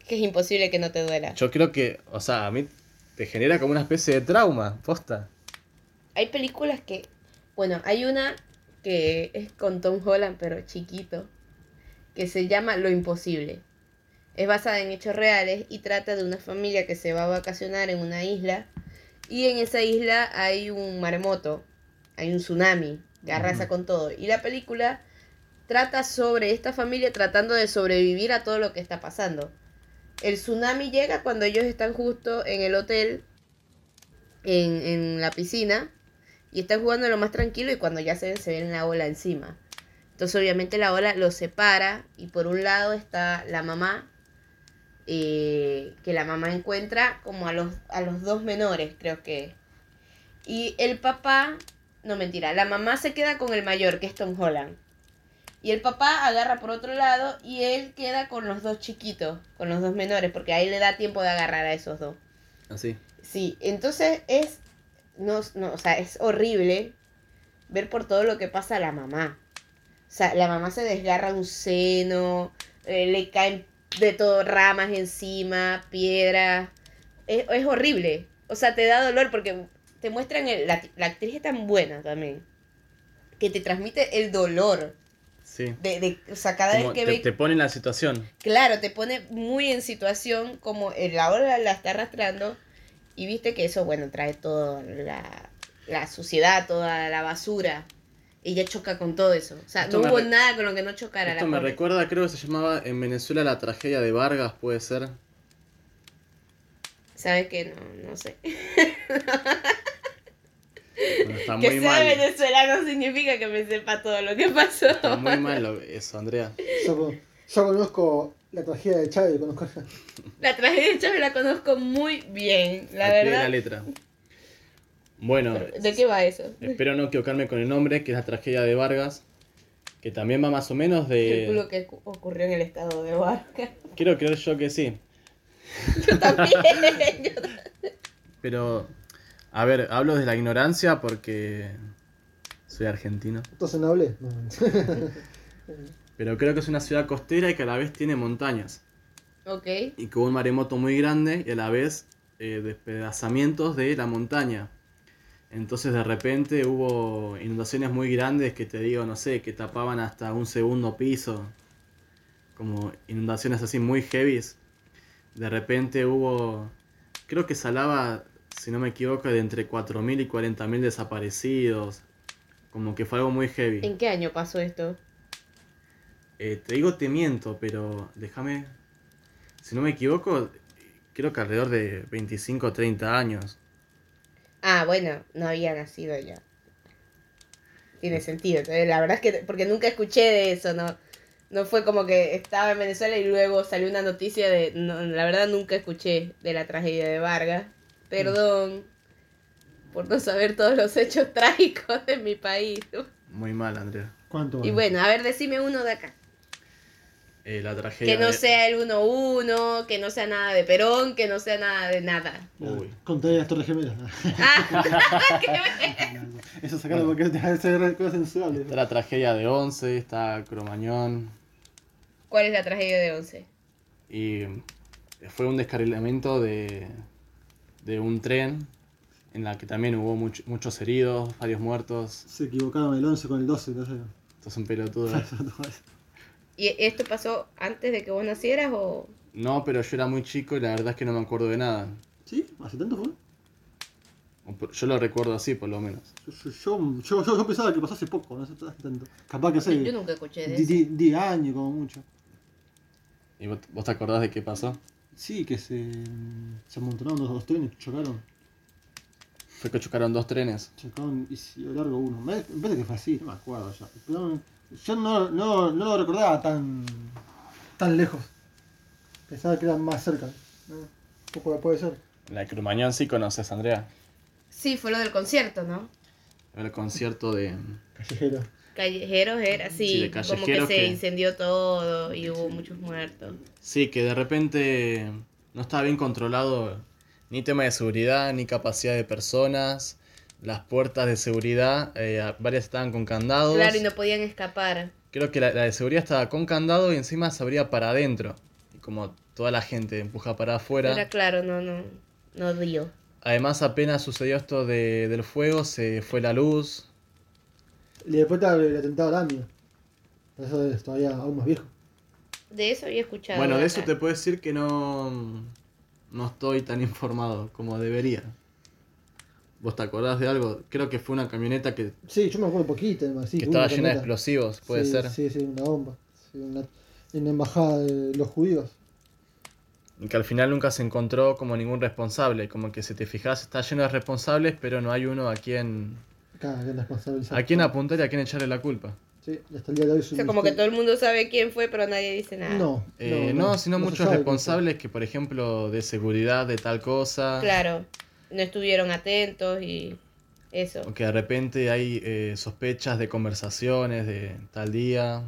Que es imposible que no te duela. Yo creo que, o sea, a mí te genera como una especie de trauma, posta. Hay películas que. Bueno, hay una que es con Tom Holland, pero chiquito. Que se llama Lo Imposible. Es basada en hechos reales y trata de una familia que se va a vacacionar en una isla. Y en esa isla hay un maremoto. Hay un tsunami que arrasa con todo. Y la película trata sobre esta familia tratando de sobrevivir a todo lo que está pasando. El tsunami llega cuando ellos están justo en el hotel, en, en la piscina, y están jugando lo más tranquilo y cuando ya se ven, se ven la ola encima. Entonces obviamente la ola los separa y por un lado está la mamá eh, que la mamá encuentra como a los, a los dos menores, creo que. Y el papá, no mentira, la mamá se queda con el mayor, que es Tom Holland. Y el papá agarra por otro lado y él queda con los dos chiquitos, con los dos menores, porque ahí le da tiempo de agarrar a esos dos. Así. Sí, entonces es, no, no, o sea, es horrible ver por todo lo que pasa a la mamá. O sea, la mamá se desgarra un seno, eh, le caen de todo ramas encima, piedras. Es, es horrible. O sea, te da dolor porque te muestran, el- la, la actriz es tan buena también, que te transmite el dolor. Sí. De, de, o sea, cada Como vez que te, ve te pone en la situación. Claro, te pone muy en situación como el ahora la está arrastrando y viste que eso, bueno, trae toda la, la suciedad, toda la basura. Ella choca con todo eso. O sea, Esto no hubo re- nada con lo que no chocara Esto la me pobre. recuerda, creo que se llamaba en Venezuela la tragedia de Vargas, puede ser. ¿Sabes qué? No, no sé. Bueno, está que sea mal. venezolano significa que me sepa todo lo que pasó. Está muy mal lo- eso, Andrea. Yo, yo conozco la tragedia de Chávez, conozco La tragedia de Chávez la conozco muy bien, la Al pie de verdad. la letra. Bueno, ¿De qué va eso? espero no equivocarme con el nombre, que es la tragedia de Vargas, que también va más o menos Calculo de... que ocurrió en el estado de Barca. Quiero creer yo que sí, Yo también. yo pero... A ver, hablo de la ignorancia porque soy argentino, Entonces no hablé. No. Pero creo que es una ciudad costera y que a la vez tiene montañas. Ok. y que hubo un maremoto muy grande y a la vez eh, despedazamientos de la montaña. Entonces de repente hubo inundaciones muy grandes que te digo, no sé, que tapaban hasta un segundo piso, como inundaciones así muy heavies. De repente hubo, creo que se hablaba, si no me equivoco, de entre 4.000 y 40.000 desaparecidos. Como que fue algo muy heavy. ¿En qué año pasó esto? Eh, te digo te miento, pero déjame. Si no me equivoco, creo que alrededor de 25 o 30 años. Ah, bueno, no había nacido ya. Tiene sentido. entonces, La verdad es que, porque nunca escuché de eso, ¿no? No fue como que estaba en Venezuela y luego salió una noticia de... No, la verdad nunca escuché de la tragedia de Vargas. Perdón por no saber todos los hechos trágicos de mi país. Muy mal, Andrea. ¿Cuánto? Y bueno, a ver, decime uno de acá. Eh, la tragedia. Que no de- sea el 1-1, que no sea nada de Perón, que no sea nada de nada. Uy. Conté las Torres Gemelas. Ah, Eso sacarlo porque es de cosas sensuales. Está la tragedia de Once, está Cromañón. ¿Cuál es la tragedia de Once? Y fue un descarrilamiento de, de un tren en la que también hubo much- muchos heridos, varios muertos. Se equivocaron el 11 con el 12, entonces. Esto es un pelotudo. ¿eh? ¿Y esto pasó antes de que vos nacieras o...? No, pero yo era muy chico y la verdad es que no me acuerdo de nada. ¿Sí? ¿Hace tanto fue? Yo lo recuerdo así, por lo menos. Yo, yo, yo, pensaba que pasó hace poco, no hace hace tanto. Capaz que sé. Yo nunca escuché de 10 eso. 10 años como mucho. ¿Y vos, vos te acordás de qué pasó? Sí, que se, se amontonaron los dos trenes, chocaron. Fue que chocaron dos trenes. Chocaron y siguió largo uno. Me, me parece que fue así, no me acuerdo ya. Pero yo no, no, no lo recordaba tan, tan lejos. Pensaba que eran más cerca. ¿no? Poco puede ser. La de Cromañón sí conoces, Andrea. Sí, fue lo del concierto, ¿no? El concierto de... Callejero. Callejeros era Sí, así, de como que se que- incendió todo y hubo muchos muertos. Sí, que de repente no estaba bien controlado ni tema de seguridad, ni capacidad de personas. Las puertas de seguridad, eh, varias estaban con candados. Claro, y no podían escapar. Creo que la, la de seguridad estaba con candado y encima se abría para adentro. Y como toda la gente empuja para afuera. Era claro, no, no, no dio. Además, apenas sucedió esto de- del fuego, se fue la luz. Y después estaba el atentado al AMIA. Eso es todavía aún más viejo. De eso había escuchado. Bueno, de eso te puedo decir que no, no estoy tan informado como debería. ¿Vos te acordás de algo? Creo que fue una camioneta que, Sí, yo me acuerdo poquito, además. Sí, que estaba llena de explosivos, puede Sí, ser. Sí, sí, una bomba. Sí, una- en la embajada de los judíos. Y que al final nunca se encontró como ningún responsable. Como que si te fijas está lleno de responsables, pero no hay uno a quien, Acá, a quien apuntar y a quien echarle la culpa. Sí, hasta el día de hoy es O un sea, como que todo el mundo sabe quién fue, pero nadie dice nada. No, Eh, no, sino se muchos responsables que, por ejemplo, de seguridad de tal cosa. Claro, no estuvieron atentos y eso. O que de repente hay eh, sospechas de conversaciones de tal día.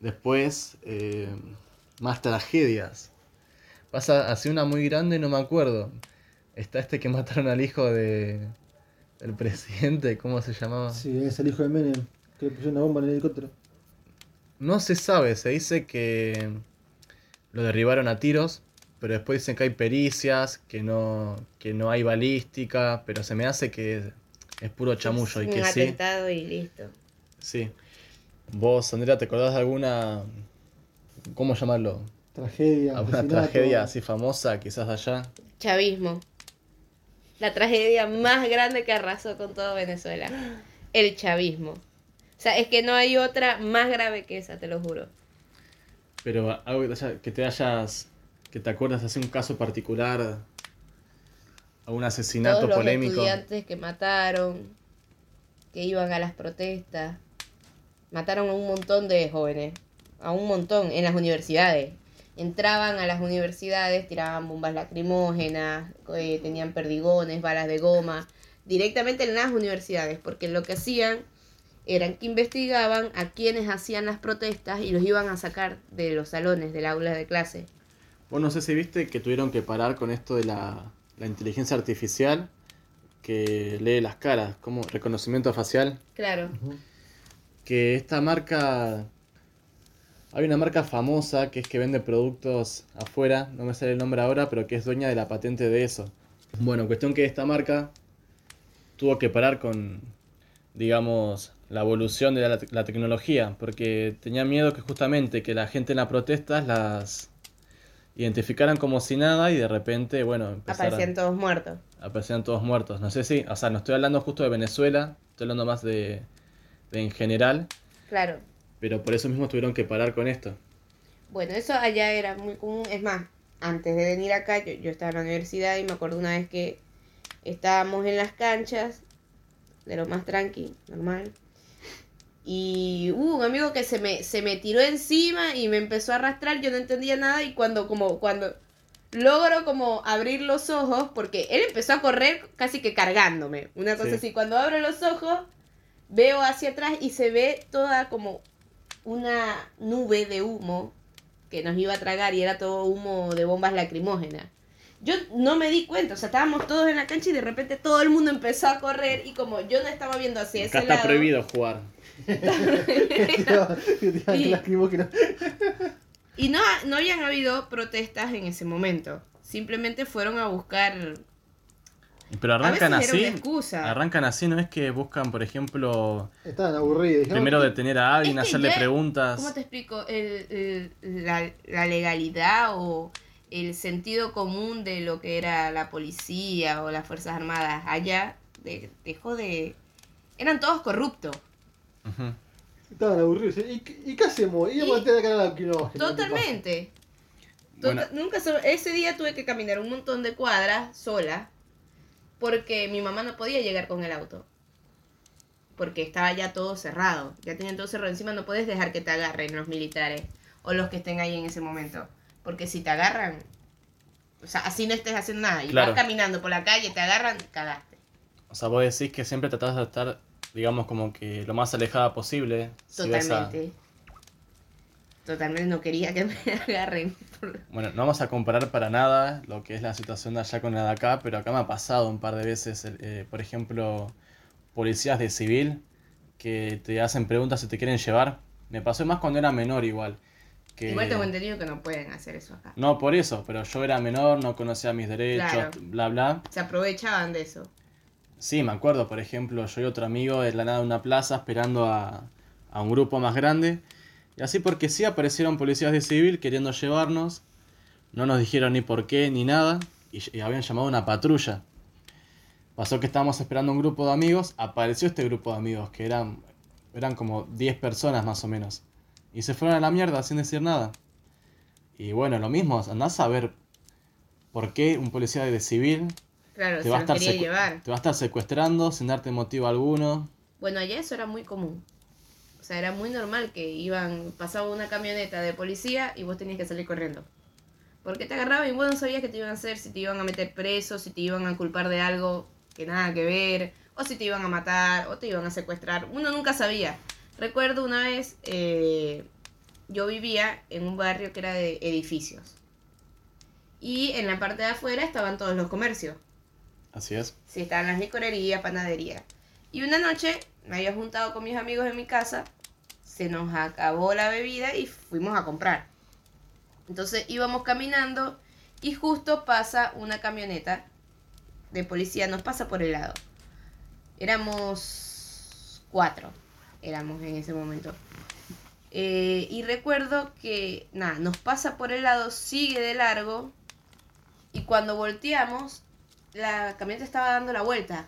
Después, eh, más tragedias. Pasa así una muy grande, no me acuerdo. Está este que mataron al hijo de del presidente, ¿cómo se llamaba? Sí, es el hijo de Menem, que le pusieron una bomba en el helicóptero. No se sabe, se dice que lo derribaron a tiros, pero después dicen que hay pericias, que no, que no hay balística, pero se me hace que es puro chamullo y un que sí. atentado y listo. Sí. Vos, Andrea, ¿te acordás de alguna, cómo llamarlo? Tragedia, ¿Alguna tragedia así famosa, quizás de allá? Chavismo. La tragedia más grande que arrasó con todo Venezuela. El chavismo. O sea, es que no hay otra más grave que esa, te lo juro. Pero algo haya- que te hayas, que te acuerdas así un caso particular, algún asesinato Todos los polémico. estudiantes que mataron, que iban a las protestas, mataron a un montón de jóvenes, a un montón en las universidades. Entraban a las universidades, tiraban bombas lacrimógenas, eh, tenían perdigones, balas de goma, directamente en las universidades, porque lo que hacían eran que investigaban a quienes hacían las protestas y los iban a sacar de los salones, del aula de clase. Vos no sé si viste que tuvieron que parar con esto de la, la inteligencia artificial que lee las caras, como reconocimiento facial. Claro. Que esta marca. Hay una marca famosa que es que vende productos afuera, no me sale el nombre ahora, pero que es dueña de la patente de eso. Bueno, cuestión que esta marca tuvo que parar con, digamos, la evolución de la, la tecnología, porque tenía miedo que justamente que la gente en las protestas las identificaran como si nada y de repente, bueno, Aparecían todos muertos. aparecían todos muertos. No sé si, o sea, no estoy hablando justo de Venezuela, estoy hablando más de, de en general, Claro. pero por eso mismo tuvieron que parar con esto. Bueno, eso allá era muy común. Es más, antes de venir acá, yo, yo estaba en la universidad y me acuerdo una vez que estábamos en las canchas, de lo más tranqui, normal. Y hubo un amigo que se me, se me tiró encima y me empezó a arrastrar, yo no entendía nada y cuando como cuando logro como abrir los ojos, porque él empezó a correr casi que cargándome, una cosa Sí. así, cuando abro los ojos veo hacia atrás y se ve toda como una nube de humo que nos iba a tragar y era todo humo de bombas lacrimógenas. Yo no me di cuenta, o sea, estábamos todos en la cancha y de repente todo el mundo empezó a correr y como yo no estaba viendo hacia ese Acá está lado, prohibido jugar. Y- no, no habían habido protestas en ese momento. Simplemente fueron a buscar. Pero A arrancan era así. una excusa. Arrancan así, no es que buscan, por ejemplo, Estaban aburridos. primero detener a alguien, Es que hacerle ya- preguntas. ¿Cómo te explico? El, el- la, la legalidad o el sentido común de lo que era la policía o las Fuerzas Armadas allá de- dejó de. Eran todos corruptos. Estaban aburridos. ¿Y, qué- y qué hacemos? Íbamos Y- a tener que ganar lacrimógeno. ¿qué pasa? Totalmente. Bueno. Tota- nunca so- ese día tuve que caminar un montón de cuadras sola porque mi mamá no podía llegar con el auto. Porque estaba ya todo cerrado. Ya tenían todo cerrado. Encima no puedes dejar que te agarren los militares o los que estén ahí en ese momento. Porque si te agarran, o sea, así no estés haciendo nada y Claro. vas caminando por la calle, te agarran, cagaste. O sea, vos decís que siempre tratás de estar, digamos, como que lo más alejada posible. si Totalmente. Totalmente no quería que me agarren. Bueno, no vamos a comparar para nada lo que es la situación de allá con la de acá, pero acá me ha pasado un par de veces, eh, por ejemplo, policías de civil que te hacen preguntas si te quieren llevar. Me pasó más cuando era menor igual. Que... Igual tengo entendido que no pueden hacer eso acá. No por eso, pero yo era menor, no conocía mis derechos, Claro. bla, bla. Se aprovechaban de eso. Sí, me acuerdo, por ejemplo, yo y otro amigo de la nada en una plaza esperando a, a un grupo más grande. Y así porque sí aparecieron policías de civil queriendo llevarnos. No nos dijeron ni por qué ni nada. Y, y habían llamado a una patrulla. Pasó que estábamos esperando un grupo de amigos. Apareció este grupo de amigos, que eran, eran como 10 personas más o menos. Y se fueron a la mierda sin decir nada. Y bueno, lo mismo, andás a ver por qué un policía de civil Claro, te se va, a estar llevar. te va a estar secuestrando sin darte motivo alguno. Bueno, allá eso era muy común. O sea, era muy normal que iban, pasaba una camioneta de policía y vos tenías que salir corriendo. Porque te agarraban y vos no sabías qué te iban a hacer, si te iban a meter preso, si te iban a culpar de algo que nada que ver, o si te iban a matar, o te iban a secuestrar. Uno nunca sabía. Recuerdo una vez, eh, yo vivía en un barrio que era de edificios. Y en la parte de afuera estaban todos los comercios. Así es. Sí, estaban las licorerías, panaderías. Y una noche me había juntado con mis amigos en mi casa, se nos acabó la bebida y fuimos a comprar. Entonces íbamos caminando y justo pasa una camioneta de policía, nos pasa por el lado. Éramos cuatro, éramos en ese momento. Eh, y recuerdo que, nada, nos pasa por el lado, sigue de largo y cuando volteamos, la camioneta estaba dando la vuelta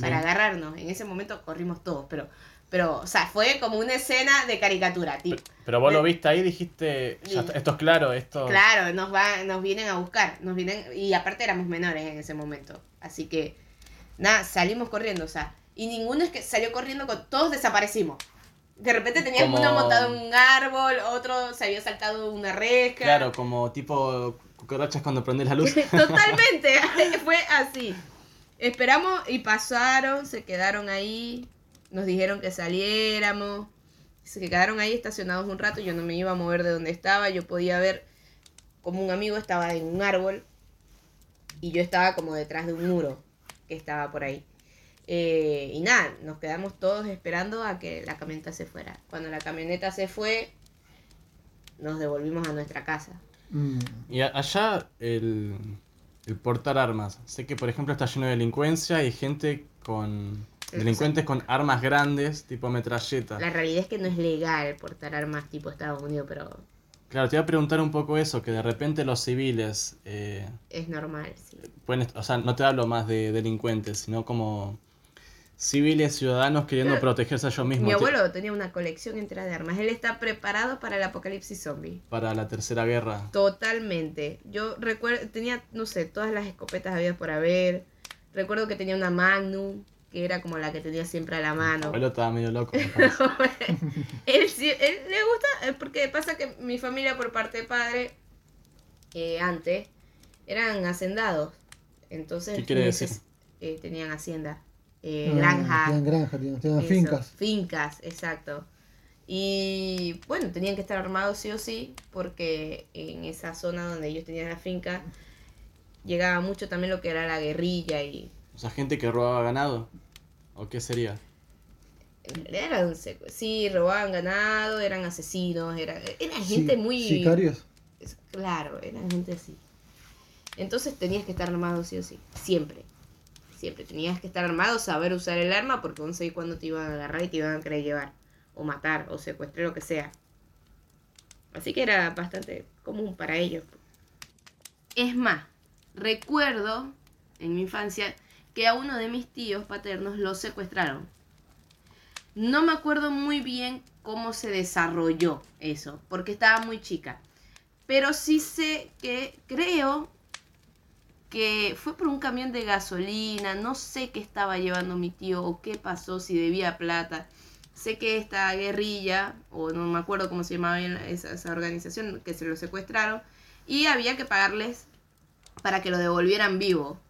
para agarrarnos. En ese momento corrimos todos, pero, pero, o sea, fue como una escena de caricatura, tipo. Pero vos lo viste ahí y dijiste, ya está- esto es claro, esto... Claro, nos va, nos vienen a buscar, nos vienen, y aparte éramos menores en ese momento. Así que, nada, salimos corriendo, o sea, y ninguno es que salió corriendo con, todos desaparecimos. De repente teníamos Como- uno montado en un árbol, otro se había saltado una reja. Claro, como tipo cucarachas cuando prende la luz. Totalmente, fue así. Esperamos y pasaron, se quedaron ahí, nos dijeron que saliéramos, se quedaron ahí estacionados un rato, yo no me iba a mover de donde estaba, yo podía ver como un amigo estaba en un árbol y yo estaba como detrás de un muro que estaba por ahí. Eh, y nada, nos quedamos todos esperando a que la camioneta se fuera. Cuando la camioneta se fue, nos devolvimos a nuestra casa. Mm. Y allá el, el portar armas. Sé que por ejemplo está lleno de delincuencia y gente con... Delincuentes con armas grandes, tipo metralleta. La realidad es que no es legal portar armas tipo Estados Unidos, pero Claro, te iba a preguntar un poco eso, que de repente los civiles eh, es normal, sí. pueden, o sea, no te hablo más de delincuentes, sino como civiles, ciudadanos queriendo protegerse a ellos mismos. Mi abuelo tenía una colección entera de armas. Él está preparado para el apocalipsis zombie. Para la tercera guerra. Totalmente. Yo recuerdo, tenía, no sé, todas las escopetas había por haber. Recuerdo que tenía una Magnum, que era como la que tenía siempre a la Mi mano. abuelo estaba medio loco. me él, sí- él le gusta, eh, porque pasa que mi familia por parte de padre, eh, antes, eran hacendados. Entonces, ¿Qué quiere decir? eh, tenían hacienda, eh, Ah, granja. Tenían granja, tenían, tenían Eso, fincas. Fincas, exacto. Y bueno, tenían que estar armados sí o sí, porque en esa zona donde ellos tenían la finca llegaba mucho también lo que era la guerrilla y O sea, gente que robaba ganado. ¿O qué sería? en realidad eran secu- sí, robaban ganado, eran asesinos, era, eran Sí, gente muy... Sicarios. Claro, eran gente así. Entonces tenías que estar armado sí o sí, siempre. Siempre tenías que estar armado, saber usar el arma, porque no sé cuándo te iban a agarrar y te iban a querer llevar, o matar, o secuestrar, lo que sea. Así que era bastante común para ellos. Es más, recuerdo en mi infancia que a uno de mis tíos paternos lo secuestraron. No me acuerdo muy bien cómo se desarrolló eso, porque estaba muy chica. Pero sí sé que creo que fue por un camión de gasolina, no sé qué estaba llevando mi tío o qué pasó, si debía plata. Sé que esta guerrilla, o no me acuerdo cómo se llamaba esa, esa organización, que se lo secuestraron, y había que pagarles para que lo devolvieran vivo.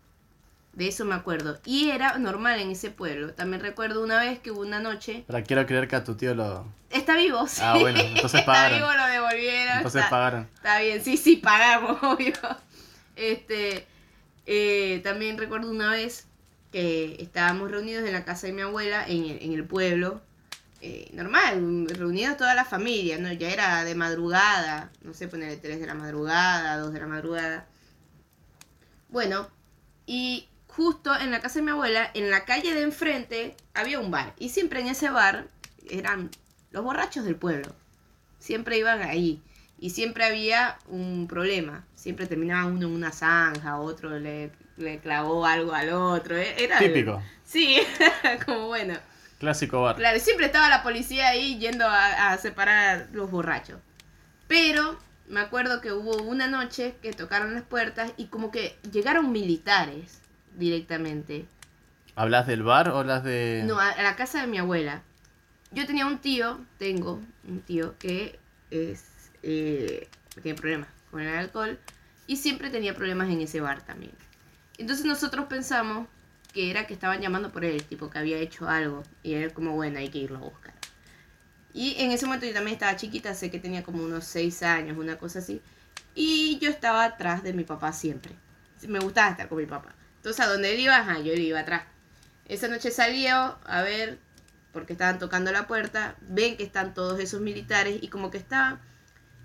De eso me acuerdo. Y era normal en ese pueblo. También recuerdo una vez que hubo una noche. Pero quiero creer que a tu tío lo... Está vivo, sí. Ah, bueno, entonces Está pagaron. vivo, lo devolvieron. Entonces está- pagaron. Está bien, sí, sí, pagamos, obvio. Este, eh, también recuerdo una vez que estábamos reunidos en la casa de mi abuela, en el, pueblo. eh, normal, reunidos toda la familia, ¿no? Ya era de madrugada, no sé, ponerle 3 de la madrugada, 2 de la madrugada. Bueno, y justo en la casa de mi abuela, en la calle de enfrente, había un bar. Y siempre en ese bar eran los borrachos del pueblo. Siempre iban ahí. Y siempre había un problema. Siempre terminaba uno en una zanja, otro le, le clavó algo al otro. e- Era Típico. Sí, como bueno. Clásico bar. Claro, siempre estaba la policía ahí yendo a, a separar los borrachos. Pero me acuerdo que hubo una noche que tocaron las puertas y como que llegaron militares directamente. ¿Hablas del bar o hablas de...? No, a la casa de mi abuela. Yo tenía un tío, tengo un tío que es, eh, tiene problemas con el alcohol y siempre tenía problemas en ese bar también. Entonces nosotros pensamos que era que estaban llamando por él, tipo que había hecho algo y era como, bueno, hay que irlo a buscar. Y en ese momento yo también estaba chiquita, sé que tenía como unos 6 años, una cosa así. Y yo estaba atrás de mi papá siempre. Me gustaba estar con mi papá. Entonces a donde él iba, ajá, yo le iba atrás. Esa noche salió a ver, porque estaban tocando la puerta, ven que están todos esos militares y como que estaban,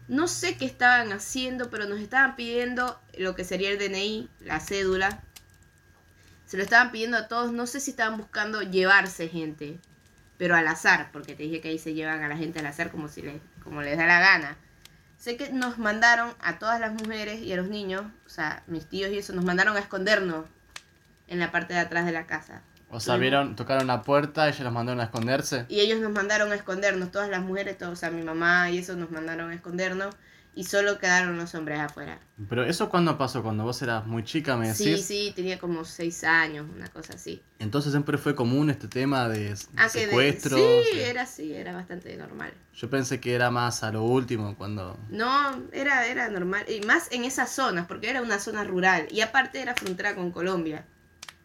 no sé qué estaban haciendo, pero nos estaban pidiendo lo que sería el DNI, la cédula. Se lo estaban pidiendo a todos, no sé si estaban buscando llevarse gente, pero al azar, porque te dije que ahí se llevan a la gente al azar como si les, como les da la gana. Sé que nos mandaron a todas las mujeres y a los niños, o sea, mis tíos y eso, nos mandaron a escondernos en la parte de atrás de la casa. O sea, vieron, tocaron la puerta, ellos los mandaron a esconderse. Y ellos nos mandaron a escondernos, todas las mujeres, todos, o sea, mi mamá y eso nos mandaron a escondernos y solo quedaron los hombres afuera. Pero eso cuándo pasó, cuando vos eras muy chica, me Sí, decís. sí, tenía como seis años, una cosa así. Entonces siempre fue común este tema de, de Ah, de- secuestros. sí, de- era así, era bastante normal. Yo pensé que era más a lo último, cuando... No, era, era normal. Y más en esas zonas, porque era una zona rural. Y aparte era frontera con Colombia.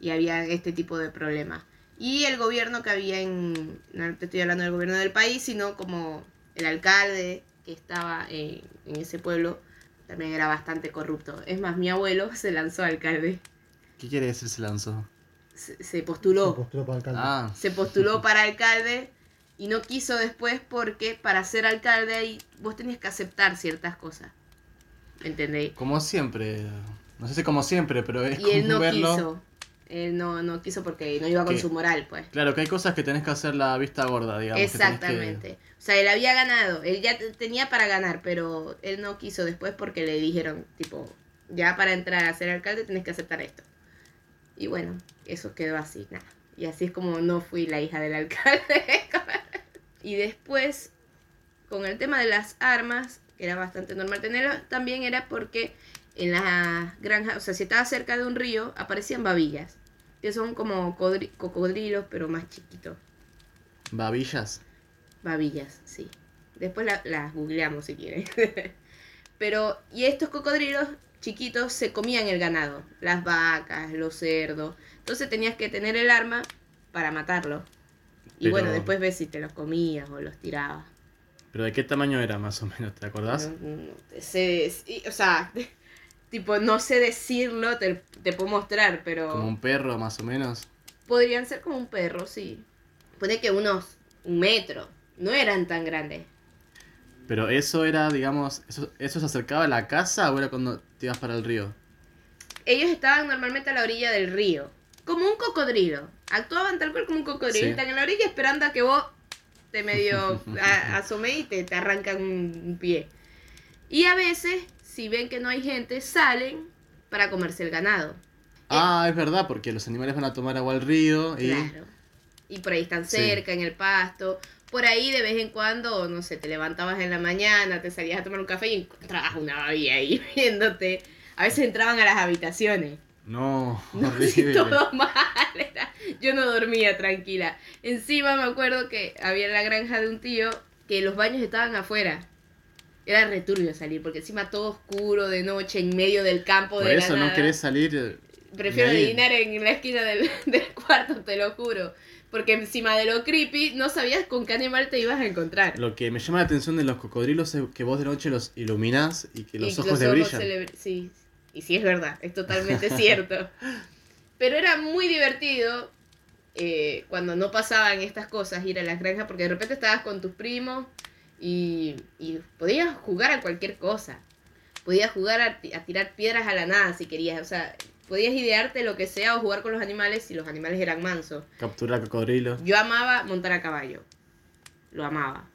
Y había este tipo de problemas. Y el gobierno que había en... No te estoy hablando del gobierno del país, sino como el alcalde que estaba en, en ese pueblo también era bastante corrupto. Es más, mi abuelo se lanzó alcalde. ¿Qué quiere decir se lanzó? Se, se Se postuló. postuló para alcalde. Ah, se postuló para alcalde y no quiso después porque para ser alcalde ahí vos tenías que aceptar ciertas cosas. ¿Me entendéis? como siempre. No sé si como siempre, pero es Y él común no verlo. quiso. Él no, no quiso porque no iba con su moral, pues. Claro, que hay cosas que tenés que hacer la vista gorda, digamos. que tenés que- Exactamente. O sea, él había ganado, él ya te- tenía para ganar, pero él no quiso después porque le dijeron, tipo, ya para entrar a ser alcalde tenés que aceptar esto. Y bueno, eso quedó así, nada. Y así es como no fui la hija del alcalde. y después, con el tema de las armas, que era bastante normal tenerlo, también era porque en las granjas, o sea, si estaba cerca de un río, aparecían babillas, que son como codri- cocodrilos, pero más chiquitos. Babillas. Babillas, sí. Después la- las googleamos si quieren. Pero, y estos cocodrilos chiquitos se comían el ganado, las vacas, los cerdos. Entonces tenías que tener el arma para matarlo. Y Pero- bueno, después ves si te los comías o los tirabas. ¿Pero de qué tamaño era más o menos? ¿Te acordás? No- no dec- o sea, tipo, no sé decirlo, te, te puedo mostrar, pero Como un perro más o menos. podrían ser como un perro, sí. Puede que unos un metro, no eran tan grandes. Pero eso era, digamos, eso, ¿eso se acercaba a la casa o era cuando te ibas para el río? ellos estaban normalmente a la orilla del río, como un cocodrilo. Actuaban tal cual como un cocodrilo. Sí. Están en la orilla esperando a que vos te medio asomé y te, te arrancan un pie. Y a veces, si ven que no hay gente, salen para comerse el ganado. Ah, es verdad, porque los animales van a tomar agua al río y... Claro. Y por ahí están Sí. cerca, en el pasto. Por ahí de vez en cuando, no sé, te levantabas en la mañana, te salías a tomar un café y encontrabas una babilla ahí viéndote. A veces entraban a las habitaciones. No, No, todo mal. era- Yo no dormía tranquila. Encima me acuerdo que había en la granja de un tío que los baños estaban afuera. Era returbio salir, porque encima todo oscuro de noche, en medio del campo Por de la eso no nada. querés salir... eh, Prefiero adivinar en la esquina del, del cuarto, te lo juro. Porque encima de lo creepy, no sabías con qué animal te ibas a encontrar. Lo que me llama la atención de los cocodrilos es que vos de noche los iluminás y que los Y ojos le brillan. le Sí, y sí es verdad, es totalmente cierto. Pero era muy divertido eh, cuando no pasaban estas cosas, ir a las granjas, porque de repente estabas con tus primos y, y podías jugar a cualquier cosa. Podías jugar a, ti- a tirar piedras a la nada si querías, o sea, podías idearte lo que sea o jugar con los animales si los animales eran mansos. Capturar cocodrilos. Yo amaba montar a caballo. Lo amaba.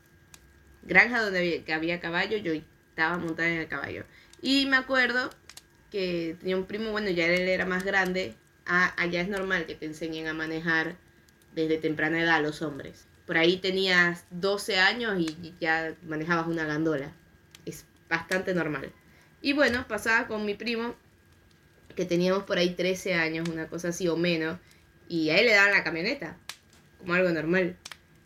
Granja donde había caballo, yo estaba montada en el caballo. Y me acuerdo que tenía un primo, bueno, ya él era más grande. Ah, allá es normal que te enseñen a manejar desde temprana edad a los hombres. Por ahí tenías 12 años y ya manejabas una gandola. Es bastante normal. Y bueno, pasaba con mi primo, que teníamos por ahí 13 años, una cosa así o menos. Y a él le daban la camioneta, como algo normal.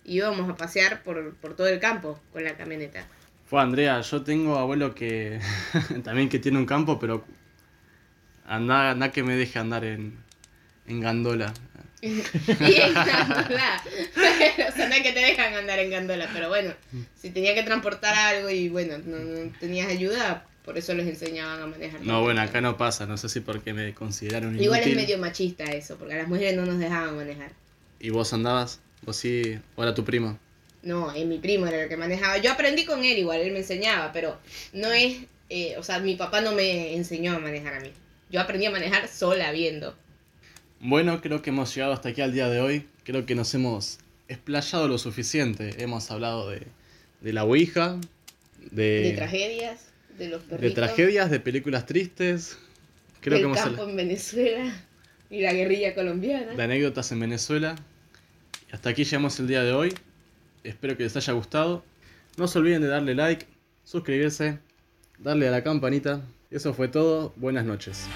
Y íbamos a pasear por, por todo el campo con la camioneta. Fue Andrea, yo tengo abuelo que también que tiene un campo, pero anda, anda que me deje andar en, en gandola. y en gandola. o sea, no es que te dejan andar en gandola, pero bueno, si tenía que transportar algo y bueno, no, no tenías ayuda, por eso les enseñaban a manejar. No, bueno, acá no pasa, no sé si porque me consideraron Igual es inútil. medio machista eso, porque a las mujeres no nos dejaban manejar. ¿Y vos andabas? ¿Vos sí? ¿O era tu primo? No, eh, mi primo era el que manejaba. Yo aprendí con él igual, él me enseñaba, pero no es, eh, o sea, mi papá no me enseñó a manejar a mí. Yo aprendí a manejar sola viendo. Bueno, creo que hemos llegado hasta aquí al día de hoy. Creo que nos hemos explayado lo suficiente. Hemos hablado de, de la Ouija, de, De tragedias, de los de perritos. tragedias, de películas tristes. Creo del que hemos campo en Venezuela y la guerrilla colombiana. de anécdotas en Venezuela. Y hasta aquí llegamos el día de hoy. Espero que les haya gustado. No se olviden de darle like, suscribirse, darle a la campanita. Eso fue todo. Buenas noches.